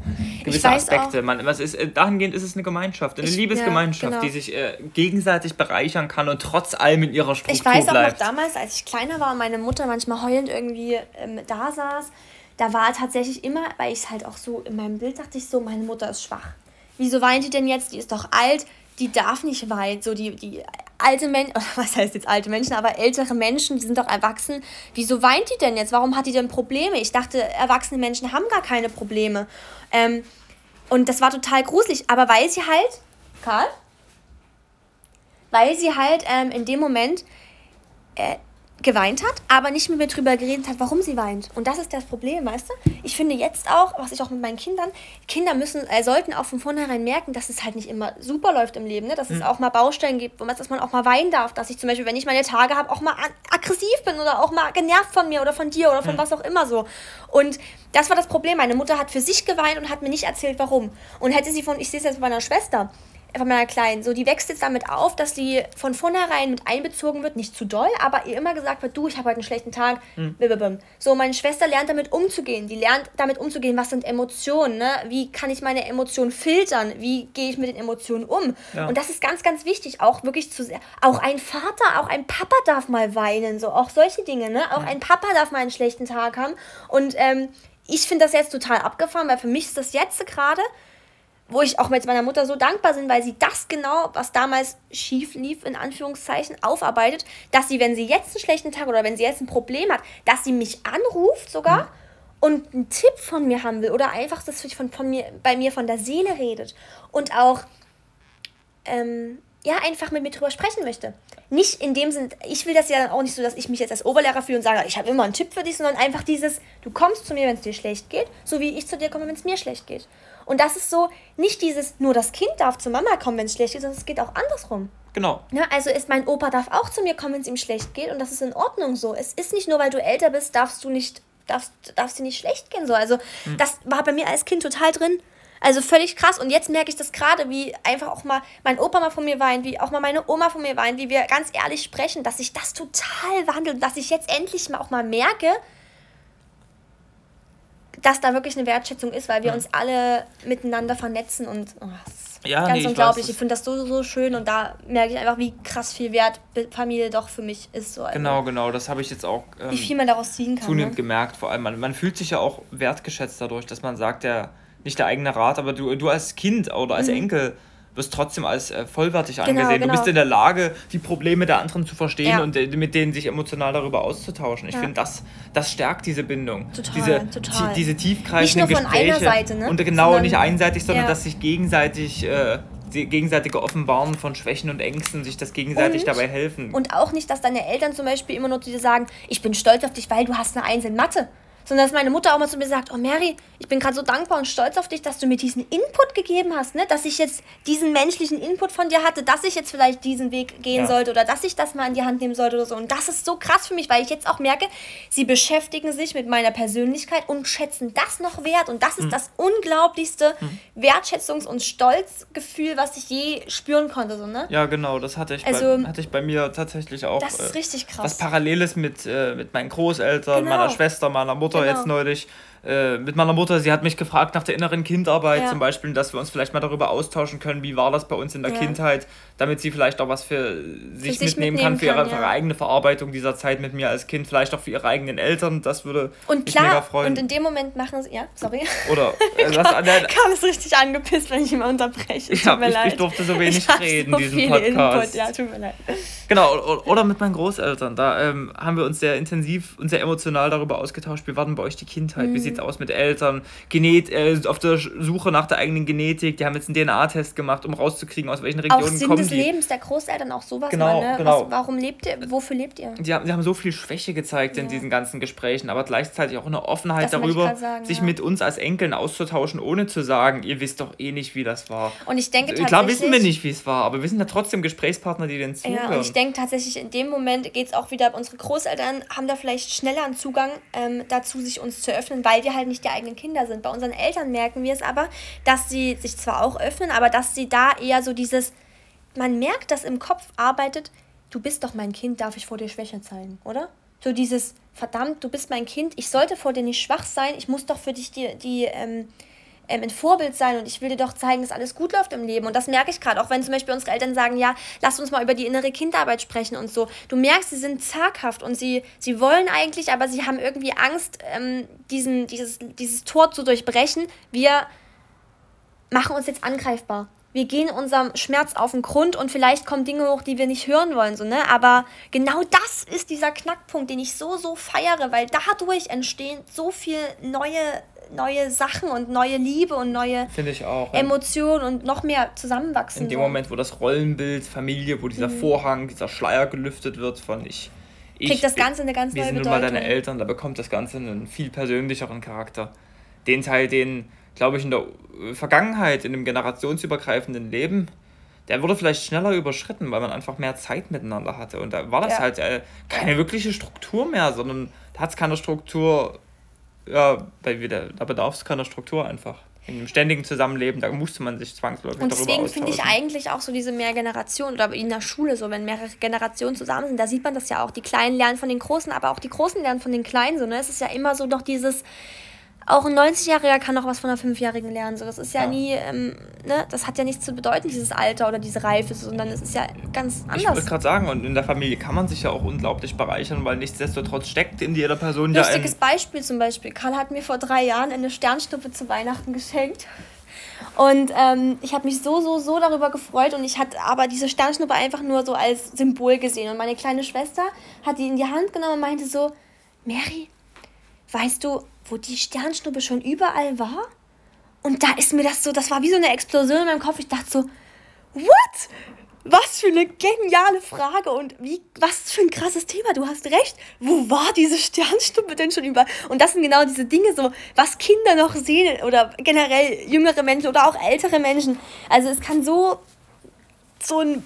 gewisse Aspekte. Man, was ist, äh, dahingehend ist es eine Gemeinschaft, eine ich, Liebesgemeinschaft, genau. die sich äh, gegenseitig bereichern kann und trotz allem in ihrer Struktur bleibt. Ich weiß auch bleibt. noch damals, als ich kleiner war und meine Mutter manchmal heulend irgendwie ähm, da saß, da war tatsächlich immer, weil ich es halt auch so in meinem Bild dachte ich so, meine Mutter ist schwach. Wieso weint die denn jetzt? Die ist doch alt, die darf nicht weinen. So die, die alte Menschen, (laughs) was heißt jetzt alte Menschen, aber ältere Menschen, die sind doch erwachsen. Wieso weint die denn jetzt? Warum hat die denn Probleme? Ich dachte, erwachsene Menschen haben gar keine Probleme. Ähm, und das war total gruselig. Aber weil sie halt, Karl, weil sie halt ähm, in dem Moment äh, geweint hat, aber nicht mit mir drüber geredet hat, warum sie weint. Und das ist das Problem, weißt du? Ich finde jetzt auch, was ich auch mit meinen Kindern, Kinder müssen, äh, sollten auch von vornherein merken, dass es halt nicht immer super läuft im Leben, ne? dass mhm. es auch mal Baustellen gibt, dass man auch mal weinen darf, dass ich zum Beispiel, wenn ich meine Tage habe, auch mal aggressiv bin oder auch mal genervt von mir oder von dir oder von mhm. was auch immer so. Und das war das Problem. Meine Mutter hat für sich geweint und hat mir nicht erzählt, warum. Und hätte sie von, ich sehe es jetzt bei meiner Schwester, von meiner Kleinen. So, die wächst jetzt damit auf, dass sie von vornherein mit einbezogen wird, nicht zu doll, aber ihr immer gesagt wird, du, ich habe heute einen schlechten Tag. Mhm. So, meine Schwester lernt damit umzugehen. Die lernt damit umzugehen, was sind Emotionen, ne? Wie kann ich meine Emotionen filtern? Wie gehe ich mit den Emotionen um? Ja. Und das ist ganz, ganz wichtig, auch wirklich zu sehr. Auch ein Vater, auch ein Papa darf mal weinen, so auch solche Dinge, ne? Auch mhm. ein Papa darf mal einen schlechten Tag haben. Und ähm, ich finde das jetzt total abgefahren, weil für mich ist das jetzt gerade wo ich auch mit meiner Mutter so dankbar bin, weil sie das genau, was damals schief lief, in Anführungszeichen, aufarbeitet, dass sie, wenn sie jetzt einen schlechten Tag oder wenn sie jetzt ein Problem hat, dass sie mich anruft sogar mhm. und einen Tipp von mir haben will oder einfach das von, von mir, bei mir von der Seele redet und auch ähm, ja, einfach mit mir drüber sprechen möchte. Nicht in dem Sinn, ich will das ja dann auch nicht so, dass ich mich jetzt als Oberlehrer fühle und sage, ich habe immer einen Tipp für dich, sondern einfach dieses, du kommst zu mir, wenn es dir schlecht geht, so wie ich zu dir komme, wenn es mir schlecht geht. Und das ist so, nicht dieses, nur das Kind darf zu Mama kommen, wenn es schlecht geht, sondern es geht auch andersrum. Genau. Ja, also ist mein Opa darf auch zu mir kommen, wenn es ihm schlecht geht und das ist in Ordnung so. Es ist nicht nur, weil du älter bist, darfst du nicht, darfst, darfst dir nicht schlecht gehen so. Also mhm. das war bei mir als Kind total drin. Also völlig krass. Und jetzt merke ich das gerade, wie einfach auch mal mein Opa mal von mir weint, wie auch mal meine Oma von mir weint, wie wir ganz ehrlich sprechen, dass sich das total wandelt, dass ich jetzt endlich mal auch mal merke, dass da wirklich eine Wertschätzung ist, weil wir uns alle miteinander vernetzen und oh, ja, ganz nee, unglaublich. Ich, ich finde das so, so schön und da merke ich einfach, wie krass viel Wert Familie doch für mich ist. So. Also genau, genau, das habe ich jetzt auch ähm, wie viel man daraus ziehen kann. Zunehmend ne? gemerkt, vor allem. Man, man fühlt sich ja auch wertgeschätzt dadurch, dass man sagt, der, nicht der eigene Rat, aber du, du als Kind oder als mhm. Enkel wirst trotzdem als äh, vollwertig genau, angesehen. Genau. Du bist in der Lage, die Probleme der anderen zu verstehen ja. und äh, mit denen sich emotional darüber auszutauschen. Ich ja. finde, das, das stärkt diese Bindung. Total, diese, total. diese tiefgreifenden nicht nur von Gespräche. Einer Seite, ne? Und genau, sondern, nicht einseitig, sondern ja. dass sich gegenseitig. Äh, die gegenseitige Offenbaren von Schwächen und Ängsten, sich das gegenseitig und, dabei helfen. Und auch nicht, dass deine Eltern zum Beispiel immer nur zu dir sagen, ich bin stolz auf dich, weil du hast eine Eins in Mathe sondern dass meine Mutter auch mal zu mir sagt, oh Mary, ich bin gerade so dankbar und stolz auf dich, dass du mir diesen Input gegeben hast, ne? dass ich jetzt diesen menschlichen Input von dir hatte, dass ich jetzt vielleicht diesen Weg gehen ja. sollte oder dass ich das mal in die Hand nehmen sollte oder so. Und das ist so krass für mich, weil ich jetzt auch merke, sie beschäftigen sich mit meiner Persönlichkeit und schätzen das noch wert. Und das ist mhm. das unglaublichste mhm. Wertschätzungs- und Stolzgefühl, was ich je spüren konnte. So, ne? Ja, genau, das hatte ich, also, bei, hatte ich bei mir tatsächlich auch. Das ist äh, richtig krass. Was Paralleles mit, äh, mit meinen Großeltern, genau. meiner Schwester, meiner Mutter Mutter genau. jetzt neulich äh, mit meiner Mutter, sie hat mich gefragt nach der inneren Kindarbeit ja. zum Beispiel, dass wir uns vielleicht mal darüber austauschen können, wie war das bei uns in der ja. Kindheit, damit sie vielleicht auch was für sich, für sich mitnehmen, mitnehmen, kann, für, ihre, kann, ja. für ihre, eigene Verarbeitung dieser Zeit mit mir als Kind, vielleicht auch für ihre eigenen Eltern, das würde und mich klar, mega freuen. Und in dem Moment machen sie, ja, sorry. Oder, äh, (laughs) kam, kam es richtig angepisst, wenn ich immer unterbreche, tut mir ich, leid. Ich durfte so wenig ich reden in so diesem Podcast. Input. Ja, tut mir leid. Genau, oder mit meinen Großeltern, da ähm, haben wir uns sehr intensiv und sehr emotional darüber ausgetauscht, wie war denn bei euch die Kindheit, mhm. wie sieht es aus mit Eltern, Genet, äh, auf der Suche nach der eigenen Genetik, die haben jetzt einen DNA-Test gemacht, um rauszukriegen, aus welchen Regionen kommen des Lebens der Großeltern, auch sowas genau, mal, ne? genau. Was, warum lebt ihr, wofür lebt ihr? Die haben, die haben so viel Schwäche gezeigt ja. in diesen ganzen Gesprächen, aber gleichzeitig auch eine Offenheit das darüber, sagen, sich ja. mit uns als Enkeln auszutauschen, ohne zu sagen, ihr wisst doch eh nicht, wie das war. Und ich denke Klar wissen wir nicht, wie es war, aber wir sind ja trotzdem Gesprächspartner, die den zuhören. Ja, und ich denke tatsächlich, in dem Moment geht es auch wieder, unsere Großeltern haben da vielleicht schneller einen Zugang ähm, dazu, sich uns zu öffnen, weil wir halt nicht die eigenen Kinder sind. Bei unseren Eltern merken wir es aber, dass sie sich zwar auch öffnen, aber dass sie da eher so dieses, man merkt, dass im Kopf arbeitet, du bist doch mein Kind, darf ich vor dir Schwäche zeigen, oder? So dieses, verdammt, du bist mein Kind, ich sollte vor dir nicht schwach sein, ich muss doch für dich die, die ähm, ähm, ein Vorbild sein und ich will dir doch zeigen, dass alles gut läuft im Leben. Und das merke ich gerade, auch wenn zum Beispiel unsere Eltern sagen, ja, lass uns mal über die innere Kindarbeit sprechen und so. Du merkst, sie sind zaghaft und sie, sie wollen eigentlich, aber sie haben irgendwie Angst, ähm, diesen, dieses, dieses Tor zu durchbrechen. Wir machen uns jetzt angreifbar wir gehen unserem Schmerz auf den Grund und vielleicht kommen Dinge hoch, die wir nicht hören wollen, so, ne? Aber genau das ist dieser Knackpunkt, den ich so, so feiere, weil dadurch entstehen so viel neue, neue Sachen und neue Liebe und neue auch, Emotionen und noch mehr zusammenwachsen. In dem so. Moment, wo das Rollenbild, Familie, wo dieser mhm. Vorhang, dieser Schleier gelüftet wird von ich. ich Kriegt das Ganze eine ganz neue Bedeutung. Wir sind nun mal deine Eltern, da bekommt das Ganze einen viel persönlicheren Charakter. Den Teil, den glaube ich, in der Vergangenheit, in dem generationsübergreifenden Leben, der wurde vielleicht schneller überschritten, weil man einfach mehr Zeit miteinander hatte. Und da war das ja. halt äh, keine wirkliche Struktur mehr, sondern da hat es keine Struktur, ja, weil wieder, da bedarf es keiner Struktur einfach. In einem ständigen Zusammenleben, da musste man sich zwangsläufig und deswegen finde ich eigentlich auch so diese Mehrgeneration oder in der Schule so, wenn mehrere Generationen zusammen sind, da sieht man das ja auch. Die Kleinen lernen von den Großen, aber auch die Großen lernen von den Kleinen. So, ne? Es ist ja immer so doch dieses, auch ein 90-Jähriger kann noch was von einer 5-Jährigen lernen. So, das ist ja, ja. nie, ähm, ne, das hat ja nichts zu bedeuten, dieses Alter oder diese Reife, sondern es ist ja ganz anders. Ich wollte gerade sagen, und in der Familie kann man sich ja auch unglaublich bereichern, weil nichtsdestotrotz steckt in jeder Person ja ein... Lustiges Beispiel zum Beispiel. Karl hat mir vor drei Jahren eine Sternschnuppe zu Weihnachten geschenkt. Und ähm, ich habe mich so, so, so darüber gefreut und ich hatte aber diese Sternschnuppe einfach nur so als Symbol gesehen. Und meine kleine Schwester hat die in die Hand genommen und meinte so, Mary, weißt du, wo die Sternschnuppe schon überall war? Und da ist mir das so, das war wie so eine Explosion in meinem Kopf. Ich dachte so, what? Was für eine geniale Frage und wie, was für ein krasses Thema. Du hast recht. Wo war diese Sternschnuppe denn schon überall? Und das sind genau diese Dinge, so, was Kinder noch sehen oder generell jüngere Menschen oder auch ältere Menschen. Also es kann so so ein,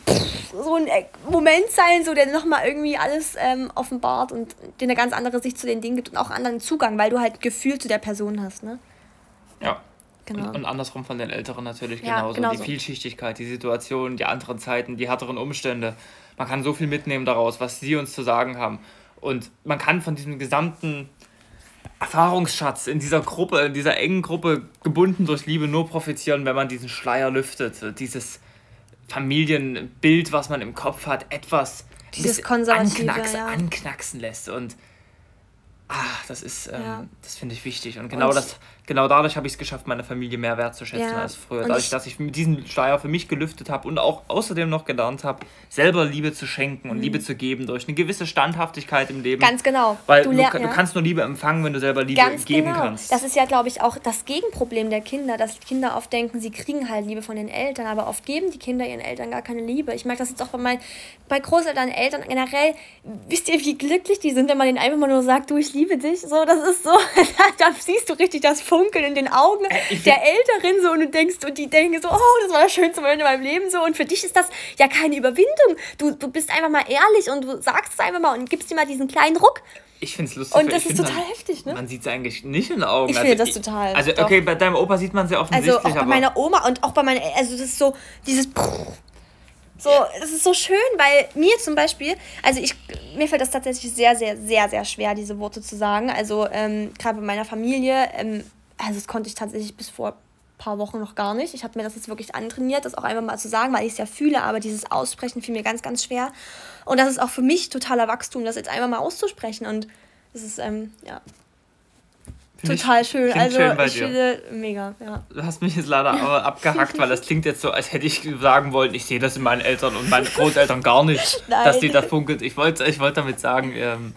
so ein Moment sein, so der nochmal irgendwie alles ähm, offenbart und dir eine ganz andere Sicht zu den Dingen gibt und auch anderen Zugang, weil du halt Gefühl zu der Person hast, ne? Ja, Genau. Und, und, andersrum von den Älteren natürlich ja, genauso. genauso. Die Vielschichtigkeit, die Situation, die anderen Zeiten, die härteren Umstände. Man kann so viel mitnehmen daraus, was sie uns zu sagen haben. Und man kann von diesem gesamten Erfahrungsschatz in dieser Gruppe, in dieser engen Gruppe, gebunden durch Liebe, nur profitieren, wenn man diesen Schleier lüftet. Dieses Familienbild, was man im Kopf hat, etwas Dieses anknacksen, ja. anknacksen lässt. Und ach, das ist, ähm, ja. das finde ich wichtig. Und genau und das genau dadurch habe ich es geschafft, meine Familie mehr wertzuschätzen ja. als früher. Dadurch, dass ich diesen Schleier für mich gelüftet habe und auch außerdem noch gelernt habe, selber Liebe zu schenken und mhm. Liebe zu geben durch eine gewisse Standhaftigkeit im Leben. Ganz genau. Weil du, du, du kannst nur Liebe empfangen, wenn du selber Liebe Ganz geben genau. kannst. Das ist ja, glaube ich, auch das Gegenproblem der Kinder, dass Kinder oft denken, sie kriegen halt Liebe von den Eltern, aber oft geben die Kinder ihren Eltern gar keine Liebe. Ich merke das jetzt auch bei meinen bei Großeltern, Eltern generell. Wisst ihr, wie glücklich die sind, wenn man denen einfach mal nur sagt, du, ich liebe dich. So, das ist so, (laughs) da siehst du richtig das Funkeln in den Augen äh, der Älteren so und du denkst, und die denken so, oh, das war das schönste Moment in meinem Leben so. Und für dich ist das ja keine Überwindung. Du, du bist einfach mal ehrlich und du sagst es einfach mal und gibst dir mal diesen kleinen Ruck. Ich finde es lustig. Und das ist total man, heftig, ne? Man sieht es eigentlich nicht in den Augen. Ich finde also das total. Also, okay, doch. bei deinem Opa sieht man es ja offensichtlich. Also, auch bei meiner Oma und auch bei meiner, also, das ist so, dieses. So, es ist so schön, weil mir zum Beispiel, also ich, mir fällt das tatsächlich sehr, sehr, sehr, sehr schwer, diese Worte zu sagen. Also ähm, gerade bei meiner Familie, ähm, also das konnte ich tatsächlich bis vor ein paar Wochen noch gar nicht. Ich habe mir das jetzt wirklich antrainiert, das auch einfach mal zu sagen, weil ich es ja fühle, aber dieses Aussprechen fiel mir ganz, ganz schwer. Und das ist auch für mich totaler Wachstum, das jetzt einfach mal auszusprechen. Und das ist, ähm, ja, Total schön. Also schön ich finde mega, ja. Du hast mich jetzt leider aber (laughs) abgehackt, weil das klingt jetzt so, als hätte ich sagen wollen, ich sehe das in meinen Eltern und meinen Großeltern gar nicht, (laughs) dass die da funkelt. Ich wollte ich wollt damit sagen, ähm,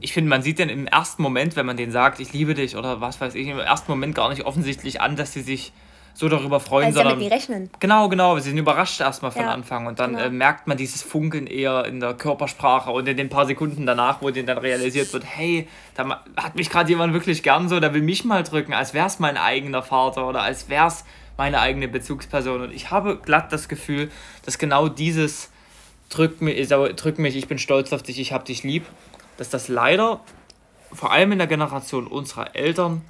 ich finde, man sieht denn im ersten Moment, wenn man denen sagt, ich liebe dich oder was weiß ich, im ersten Moment gar nicht offensichtlich an, dass sie sich so darüber freuen, sie sondern. Ja mit rechnen. Genau, genau. Sie sind überrascht erstmal von ja, Anfang und dann genau. äh, merkt man dieses Funkeln eher in der Körpersprache und in den paar Sekunden danach, wo denen dann realisiert wird, hey, da hat mich gerade jemand wirklich gern so, der will mich mal drücken, als wäre es mein eigener Vater oder als wäre es meine eigene Bezugsperson. Und ich habe glatt das Gefühl, dass genau dieses drück mich, drück mich, ich bin stolz auf dich, ich hab dich lieb, dass das leider, vor allem in der Generation unserer Eltern,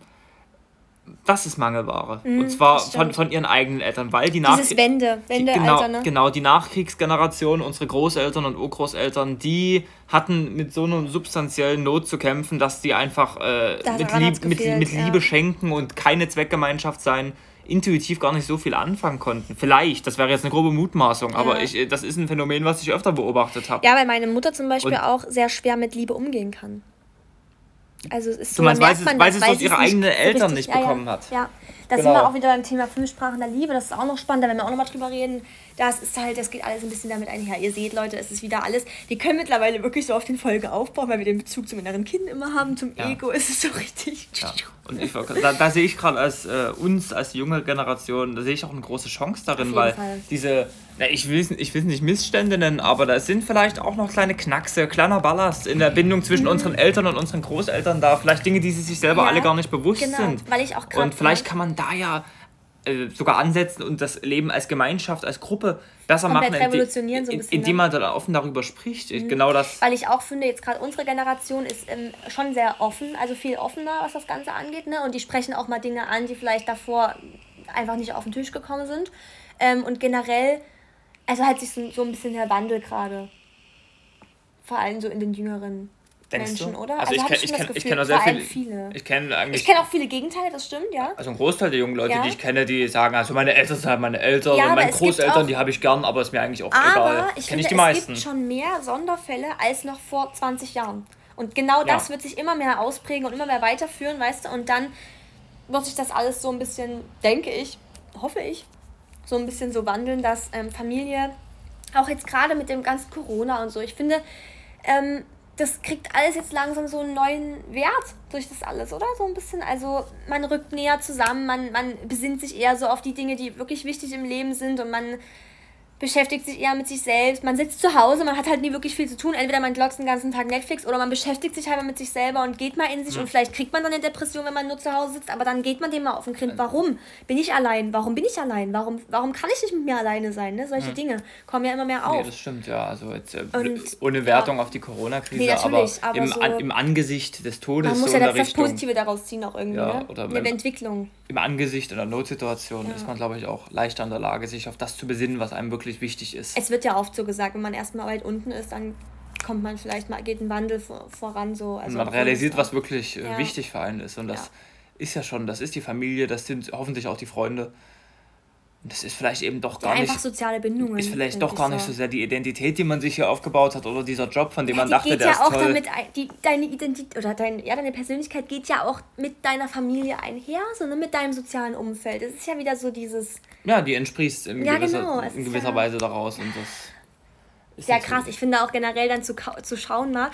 das ist Mangelware. Mhm, und zwar von, von ihren eigenen Eltern, weil die Nach Dieses Wende, Wende die, genau, ne? genau, die Nachkriegsgeneration, unsere Großeltern und Urgroßeltern, die hatten mit so einer substanziellen Not zu kämpfen, dass die einfach äh, mit, Lieb, mit, mit Liebe ja. schenken und keine Zweckgemeinschaft sein, intuitiv gar nicht so viel anfangen konnten. Vielleicht, das wäre jetzt eine grobe Mutmaßung, ja. aber ich, das ist ein Phänomen, was ich öfter beobachtet habe. Ja, weil meine Mutter zum Beispiel und auch sehr schwer mit Liebe umgehen kann. Also es ist so, du meinst, weil, man, weil sie es durch ihre eigenen Eltern so nicht bekommen ja, ja. hat. Ja, da genau. sind wir auch wieder beim Thema fünf Sprachen der Liebe. Das ist auch noch spannend, da werden wir auch noch mal drüber reden. Das ist halt, das geht alles ein bisschen damit einher. Ihr seht, Leute, es ist wieder alles. Wir können mittlerweile wirklich so auf den Folge aufbauen, weil wir den Bezug zum inneren Kind immer haben, zum ja. Ego. Es ist so richtig. Ja. Und ich, da, da sehe ich gerade als äh, uns, als junge Generation, da sehe ich auch eine große Chance darin, weil Fall. diese, na, ich will es ich nicht Missstände nennen, aber da sind vielleicht auch noch kleine Knackse, kleiner Ballast in der Bindung zwischen mhm. unseren Eltern und unseren Großeltern da. Vielleicht Dinge, die sie sich selber ja, alle gar nicht bewusst genau, sind. Weil ich auch Und vielleicht kann man da ja äh, sogar ansetzen und das Leben als Gemeinschaft, als Gruppe besser Komplett machen, revolutionieren, so ein bisschen, indem ne? man dann offen darüber spricht. Mhm. Genau das. Weil ich auch finde, jetzt gerade unsere Generation ist ähm, schon sehr offen, also viel offener, was das Ganze angeht. Ne? Und die sprechen auch mal Dinge an, die vielleicht davor einfach nicht auf den Tisch gekommen sind. Ähm, und generell, also hat sich so, so ein bisschen der Wandel gerade. Vor allem so in den jüngeren Denkst Menschen, du? oder? Also, also ich kenne ich kenn, auch sehr viele. viele. Ich kenne eigentlich. Ich kenne auch viele Gegenteile, das stimmt, ja. Also ein Großteil der jungen Leute, ja. die ich kenne, die sagen, also meine Eltern sind halt meine Eltern ja, und meine Großeltern, die habe ich gern, aber ist mir eigentlich auch aber egal. Ich finde, ich die es meisten. gibt schon mehr Sonderfälle als noch vor 20 Jahren. Und genau das ja. wird sich immer mehr ausprägen und immer mehr weiterführen, weißt du? Und dann wird sich das alles so ein bisschen, denke ich, hoffe ich, so ein bisschen so wandeln, dass ähm, Familie, auch jetzt gerade mit dem ganzen Corona und so, ich finde, ähm, das kriegt alles jetzt langsam so einen neuen Wert durch das alles, oder? So ein bisschen. Also man rückt näher zusammen, man, man besinnt sich eher so auf die Dinge, die wirklich wichtig im Leben sind und man beschäftigt sich eher mit sich selbst. Man sitzt zu Hause, man hat halt nie wirklich viel zu tun. Entweder man glotzt den ganzen Tag Netflix oder man beschäftigt sich halt mit sich selber und geht mal in sich. Mhm. Und vielleicht kriegt man dann eine Depression, wenn man nur zu Hause sitzt, aber dann geht man dem mal auf den Grind. Warum bin ich allein? Warum bin ich allein? Warum, warum kann ich nicht mit mir alleine sein? Ne? Solche mhm. Dinge kommen ja immer mehr auf. Nee, das stimmt, ja. Also jetzt, äh, und, ohne Wertung ja. auf die Corona-Krise, nee, aber, aber, im, so, an, im Angesicht des Todes. Man muss ja das, das Positive daraus ziehen auch irgendwie, ja, ne? Oder eine Entwicklung im Angesicht einer Notsituation ja. ist man, glaube ich, auch leichter in der Lage, sich auf das zu besinnen, was einem wirklich wichtig ist. Es wird ja oft so gesagt, wenn man erstmal weit unten ist, dann kommt man vielleicht mal, geht ein Wandel vor, voran so. Also und man realisiert, was wirklich äh, ja. wichtig für einen ist. Und das ist ja schon, das ist die Familie, das sind hoffentlich auch die Freunde. Und das ist vielleicht eben doch gar ja, nicht. soziale Bindungen. Ist vielleicht doch gar nicht so sehr die Identität, die man sich hier aufgebaut hat oder dieser Job, von dem ja, man dachte, geht der ja ist auch toll. Damit, die, deine Identität oder dein, ja, deine Persönlichkeit geht ja auch mit deiner Familie einher, sondern mit deinem sozialen Umfeld. Es ist ja wieder so dieses. Ja, die entsprichst in ja, gewisser, genau. in gewisser Weise daraus und das. Ist ja krass. Ich finde auch generell dann zu, zu schauen mal,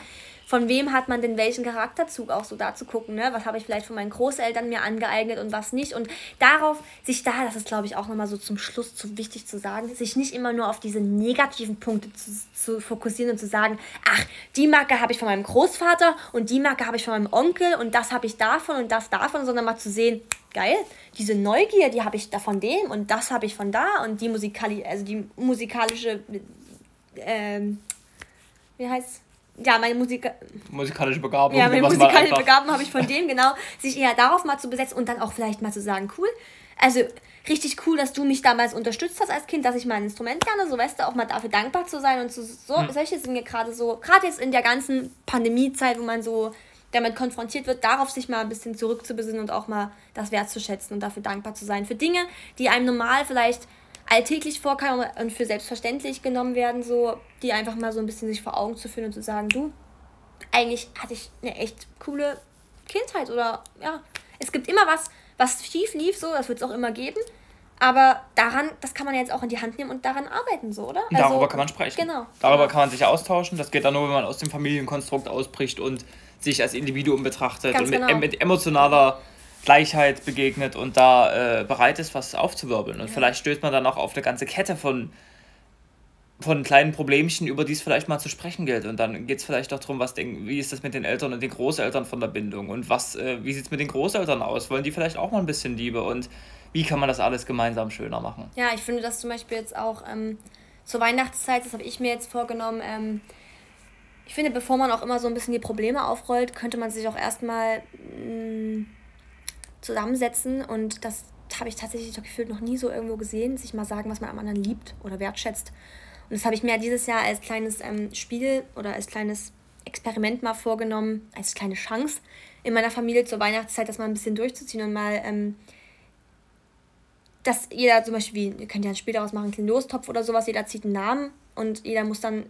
von wem hat man denn welchen Charakterzug auch so da zu gucken, ne? Was habe ich vielleicht von meinen Großeltern mir angeeignet und was nicht. Und darauf sich da, das ist glaube ich auch nochmal so zum Schluss zu wichtig zu sagen, sich nicht immer nur auf diese negativen Punkte zu, zu fokussieren und zu sagen, ach, die Marke habe ich von meinem Großvater und die Marke habe ich von meinem Onkel und das habe ich davon und das davon, sondern mal zu sehen, geil, diese Neugier, die habe ich da von dem und das habe ich von da und die musikali also die musikalische ähm, wie heißt ja, meine Musik musikalische Begabung. Ja, meine musikalische Begabung habe ich von dem, genau. Sich eher darauf mal zu besetzen und dann auch vielleicht mal zu sagen, cool. Also richtig cool, dass du mich damals unterstützt hast als Kind, dass ich mein Instrument gerne, so weißt du, auch mal dafür dankbar zu sein und zu, so, hm. solche Dinge gerade so, gerade jetzt in der ganzen Pandemiezeit, wo man so damit konfrontiert wird, darauf sich mal ein bisschen zurückzubesinnen und auch mal das wertzuschätzen und dafür dankbar zu sein. Für Dinge, die einem normal vielleicht alltäglich vorkommen und für selbstverständlich genommen werden, so die einfach mal so ein bisschen sich vor Augen zu führen und zu sagen, du, eigentlich hatte ich eine echt coole Kindheit oder ja, es gibt immer was, was schief lief, so, das wird es auch immer geben. Aber daran, das kann man jetzt auch in die Hand nehmen und daran arbeiten, so, oder? Also, Darüber kann man sprechen. Genau. Darüber kann man sich austauschen. Das geht dann nur, wenn man aus dem Familienkonstrukt ausbricht und sich als Individuum betrachtet Ganz und mit, genau. mit emotionaler Gleichheit begegnet und da äh, bereit ist, was aufzuwirbeln. Und ja. vielleicht stößt man dann auch auf eine ganze Kette von, von kleinen Problemchen, über die es vielleicht mal zu sprechen gilt. Und dann geht es vielleicht auch darum, was denk, wie ist das mit den Eltern und den Großeltern von der Bindung? Und was, äh, wie sieht es mit den Großeltern aus? Wollen die vielleicht auch mal ein bisschen Liebe? Und wie kann man das alles gemeinsam schöner machen? Ja, ich finde das zum Beispiel jetzt auch ähm, zur Weihnachtszeit, das habe ich mir jetzt vorgenommen, ähm, ich finde, bevor man auch immer so ein bisschen die Probleme aufrollt, könnte man sich auch erstmal mm, zusammensetzen und das habe ich tatsächlich doch gefühlt noch nie so irgendwo gesehen, sich mal sagen, was man am anderen liebt oder wertschätzt. Und das habe ich mir dieses Jahr als kleines ähm, Spiel oder als kleines Experiment mal vorgenommen, als kleine Chance in meiner Familie zur Weihnachtszeit, das mal ein bisschen durchzuziehen und mal, ähm, dass jeder zum Beispiel, ihr könnt ja ein Spiel daraus machen, einen Lostopf oder sowas, jeder zieht einen Namen und jeder muss dann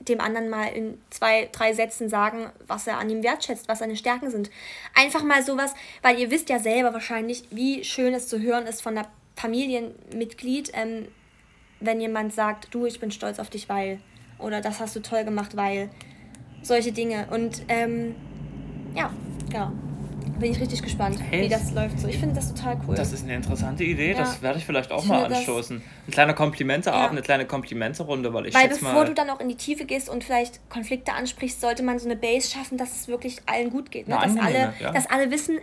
dem anderen mal in zwei, drei Sätzen sagen, was er an ihm wertschätzt, was seine Stärken sind. Einfach mal sowas, weil ihr wisst ja selber wahrscheinlich, wie schön es zu hören ist von der Familienmitglied, ähm, wenn jemand sagt, du, ich bin stolz auf dich, weil, oder das hast du toll gemacht, weil, solche Dinge. Und ähm, ja, genau. Bin ich richtig gespannt, Echt? wie das läuft. So, ich finde das total cool. Das ist eine interessante Idee. Ja. Das werde ich vielleicht auch ich mal anstoßen. Ein kleiner Komplimenteabend, ja. eine kleine Komplimenterunde, weil ich Weil bevor mal du dann auch in die Tiefe gehst und vielleicht Konflikte ansprichst, sollte man so eine Base schaffen, dass es wirklich allen gut geht. Ne? Dass, alle, ja. dass alle wissen,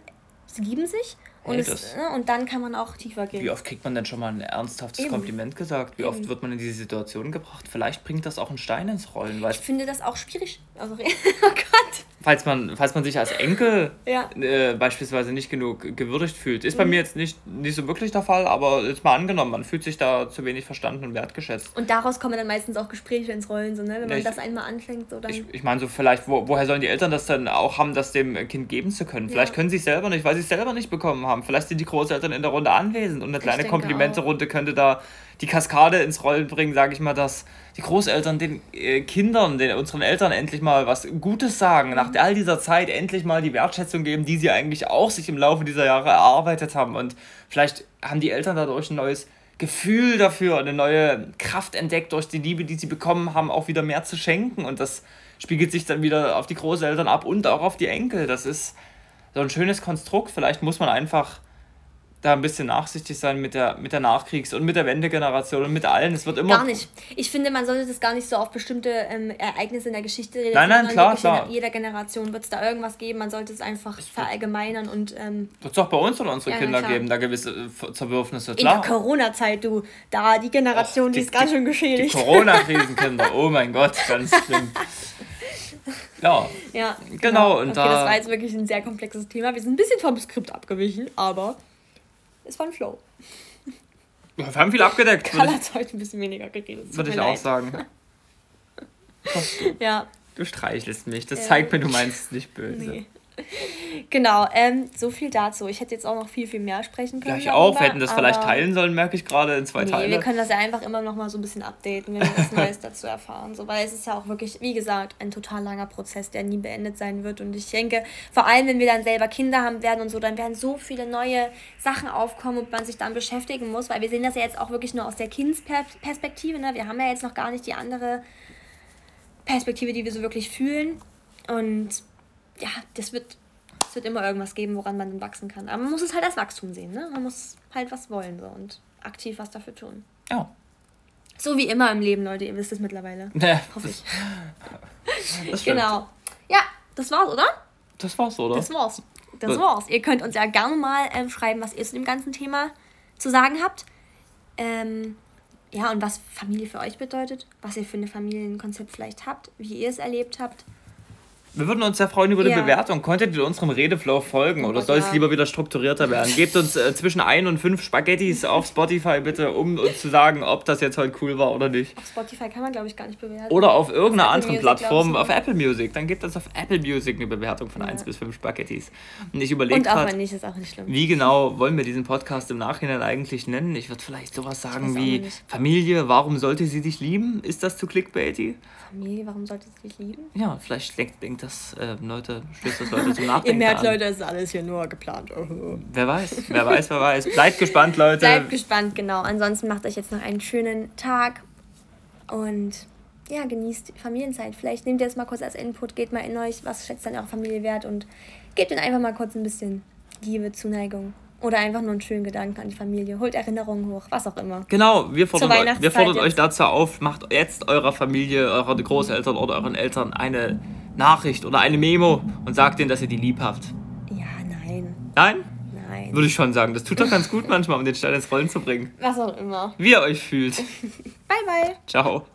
sie lieben sich und, hey, es, ne, und dann kann man auch tiefer gehen. Wie oft kriegt man denn schon mal ein ernsthaftes Eben. Kompliment gesagt? Wie Eben. oft wird man in diese Situation gebracht? Vielleicht bringt das auch einen Stein ins Rollen. Weil ich finde das auch schwierig. Also, (laughs) oh Gott falls man, falls man sich als Enkel ja. äh, beispielsweise nicht genug gewürdigt fühlt. Ist mhm. bei mir jetzt nicht, nicht so wirklich der Fall, aber jetzt mal angenommen, man fühlt sich da zu wenig verstanden und wertgeschätzt. Und daraus kommen dann meistens auch Gespräche ins Rollen, so, ne? wenn man ich, das einmal anfängt. So dann ich ich meine, so vielleicht, wo, woher sollen die Eltern das dann auch haben, das dem Kind geben zu können? Vielleicht ja. können sie es selber nicht, weil sie es selber nicht bekommen haben. Vielleicht sind die Großeltern in der Runde anwesend und eine kleine Komplimente-Runde könnte da die Kaskade ins Rollen bringen, sage ich mal, dass die Großeltern den äh, Kindern, den, unseren Eltern endlich mal was Gutes sagen, nach all dieser Zeit endlich mal die Wertschätzung geben, die sie eigentlich auch sich im Laufe dieser Jahre erarbeitet haben. Und vielleicht haben die Eltern dadurch ein neues Gefühl dafür, eine neue Kraft entdeckt durch die Liebe, die sie bekommen haben, auch wieder mehr zu schenken. Und das spiegelt sich dann wieder auf die Großeltern ab und auch auf die Enkel. Das ist so ein schönes Konstrukt. Vielleicht muss man einfach da ein bisschen nachsichtig sein mit der, mit der Nachkriegs- und mit der Wendegeneration und mit allen. Es wird immer. Gar nicht. Ich finde, man sollte das gar nicht so auf bestimmte ähm, Ereignisse in der Geschichte reden. Nein, nein, klar, klar. In jeder Generation wird es da irgendwas geben. Man sollte es einfach es verallgemeinern und. Ähm, wird es auch bei uns oder unsere ja, Kinder geben, da gewisse äh, Zerwürfnisse. Klar. In der Corona-Zeit, du, da die Generation, Och, die, die, ist ganz schön geschädigt. Die Corona-Krisenkinder, oh mein Gott, ganz schlimm. (laughs) Ja. Ja. Genau. genau. Und okay, da, das war jetzt wirklich ein sehr komplexes Thema. Wir sind ein bisschen vom Skript abgewichen, aber. Ist von Flo. Wir haben viel abgedeckt. Karl hat heute ein bisschen weniger geredet. Würde ich auch leid. sagen. (laughs) ja. Du streichelst mich. Das zeigt mir, du meinst es nicht böse. Nee. Genau, ähm, so viel dazu. Ich hätte jetzt auch noch viel, viel mehr sprechen können. Ja, ich auch. Wir hätten das vielleicht teilen sollen, merke ich gerade, in zwei nee, Teile. wir können das ja einfach immer noch mal so ein bisschen updaten, wenn wir was (laughs) Neues dazu erfahren. So, weil es ist ja auch wirklich, wie gesagt, ein total langer Prozess, der nie beendet sein wird. Und ich denke, vor allem, wenn wir dann selber Kinder haben werden und so, dann werden so viele neue Sachen aufkommen und man sich dann beschäftigen muss, weil wir sehen das ja jetzt auch wirklich nur aus der Kindsperspektive. Ne? Wir haben ja jetzt noch gar nicht die andere Perspektive, die wir so wirklich fühlen. Und ja, das wird, es wird immer irgendwas geben, woran man wachsen kann. Aber man muss es halt als Wachstum sehen, ne? Man muss halt was wollen so und aktiv was dafür tun. Ja. So wie immer im Leben, Leute, ihr wisst es mittlerweile. (laughs) Ja, Hoffe ich. Das genau. Ja, das war's, oder? Das war's, oder? Das war's. Das war's. Ihr könnt uns ja gerne mal ähm, schreiben, was ihr zu dem ganzen Thema zu sagen habt. Ähm, ja, und was Familie für euch bedeutet, was ihr für ein Familienkonzept vielleicht habt, wie ihr es erlebt habt. Wir würden uns sehr freuen über ja. die Bewertung. Konntet ihr unserem Redeflow folgen oder oh, soll es lieber wieder strukturierter werden? Gebt uns äh, zwischen ein und fünf Spaghettis auf Spotify bitte, um uns zu sagen, ob das jetzt heute cool war oder nicht. Auf Spotify kann man, glaube ich, gar nicht bewerten. Oder auf irgendeiner auf anderen Music, Plattform, auf Apple Music. Dann gebt uns auf Apple Music eine Bewertung von ja. 1 bis 5 Spaghettis. Und ich überlege Und auch wenn nicht, ist auch nicht schlimm. Wie genau wollen wir diesen Podcast im Nachhinein eigentlich nennen? Ich würde vielleicht sowas sagen wie Familie, warum sollte sie dich lieben? Ist das zu clickbaity? Familie, warum sollte sie dich lieben? Ja, vielleicht denkt das äh, Leute, stößt das Leute zum (laughs) Nachdenken Ihr merkt, an. Leute, es ist alles hier nur geplant. wer weiß, wer weiß, wer weiß. Bleibt gespannt, Leute. Bleibt gespannt, genau. Ansonsten macht euch jetzt noch einen schönen Tag und ja, genießt Familienzeit. Vielleicht nehmt ihr es mal kurz als Input, geht mal in euch, was schätzt dann eure Familie wert und gebt ihnen einfach mal kurz ein bisschen Liebe, Zuneigung. Oder einfach nur einen schönen Gedanken an die Familie. Holt Erinnerungen hoch, was auch immer. Genau, wir fordern, euch, wir fordern euch dazu auf, macht jetzt eurer Familie, euren Großeltern oder euren Eltern eine Nachricht oder eine Memo und sagt ihnen, dass ihr die lieb habt. Ja, nein. Nein? Nein. Würde ich schon sagen. Das tut doch ganz gut manchmal, um den Stein ins Rollen zu bringen. Was auch immer. Wie ihr euch fühlt. (laughs) bye, bye. Ciao.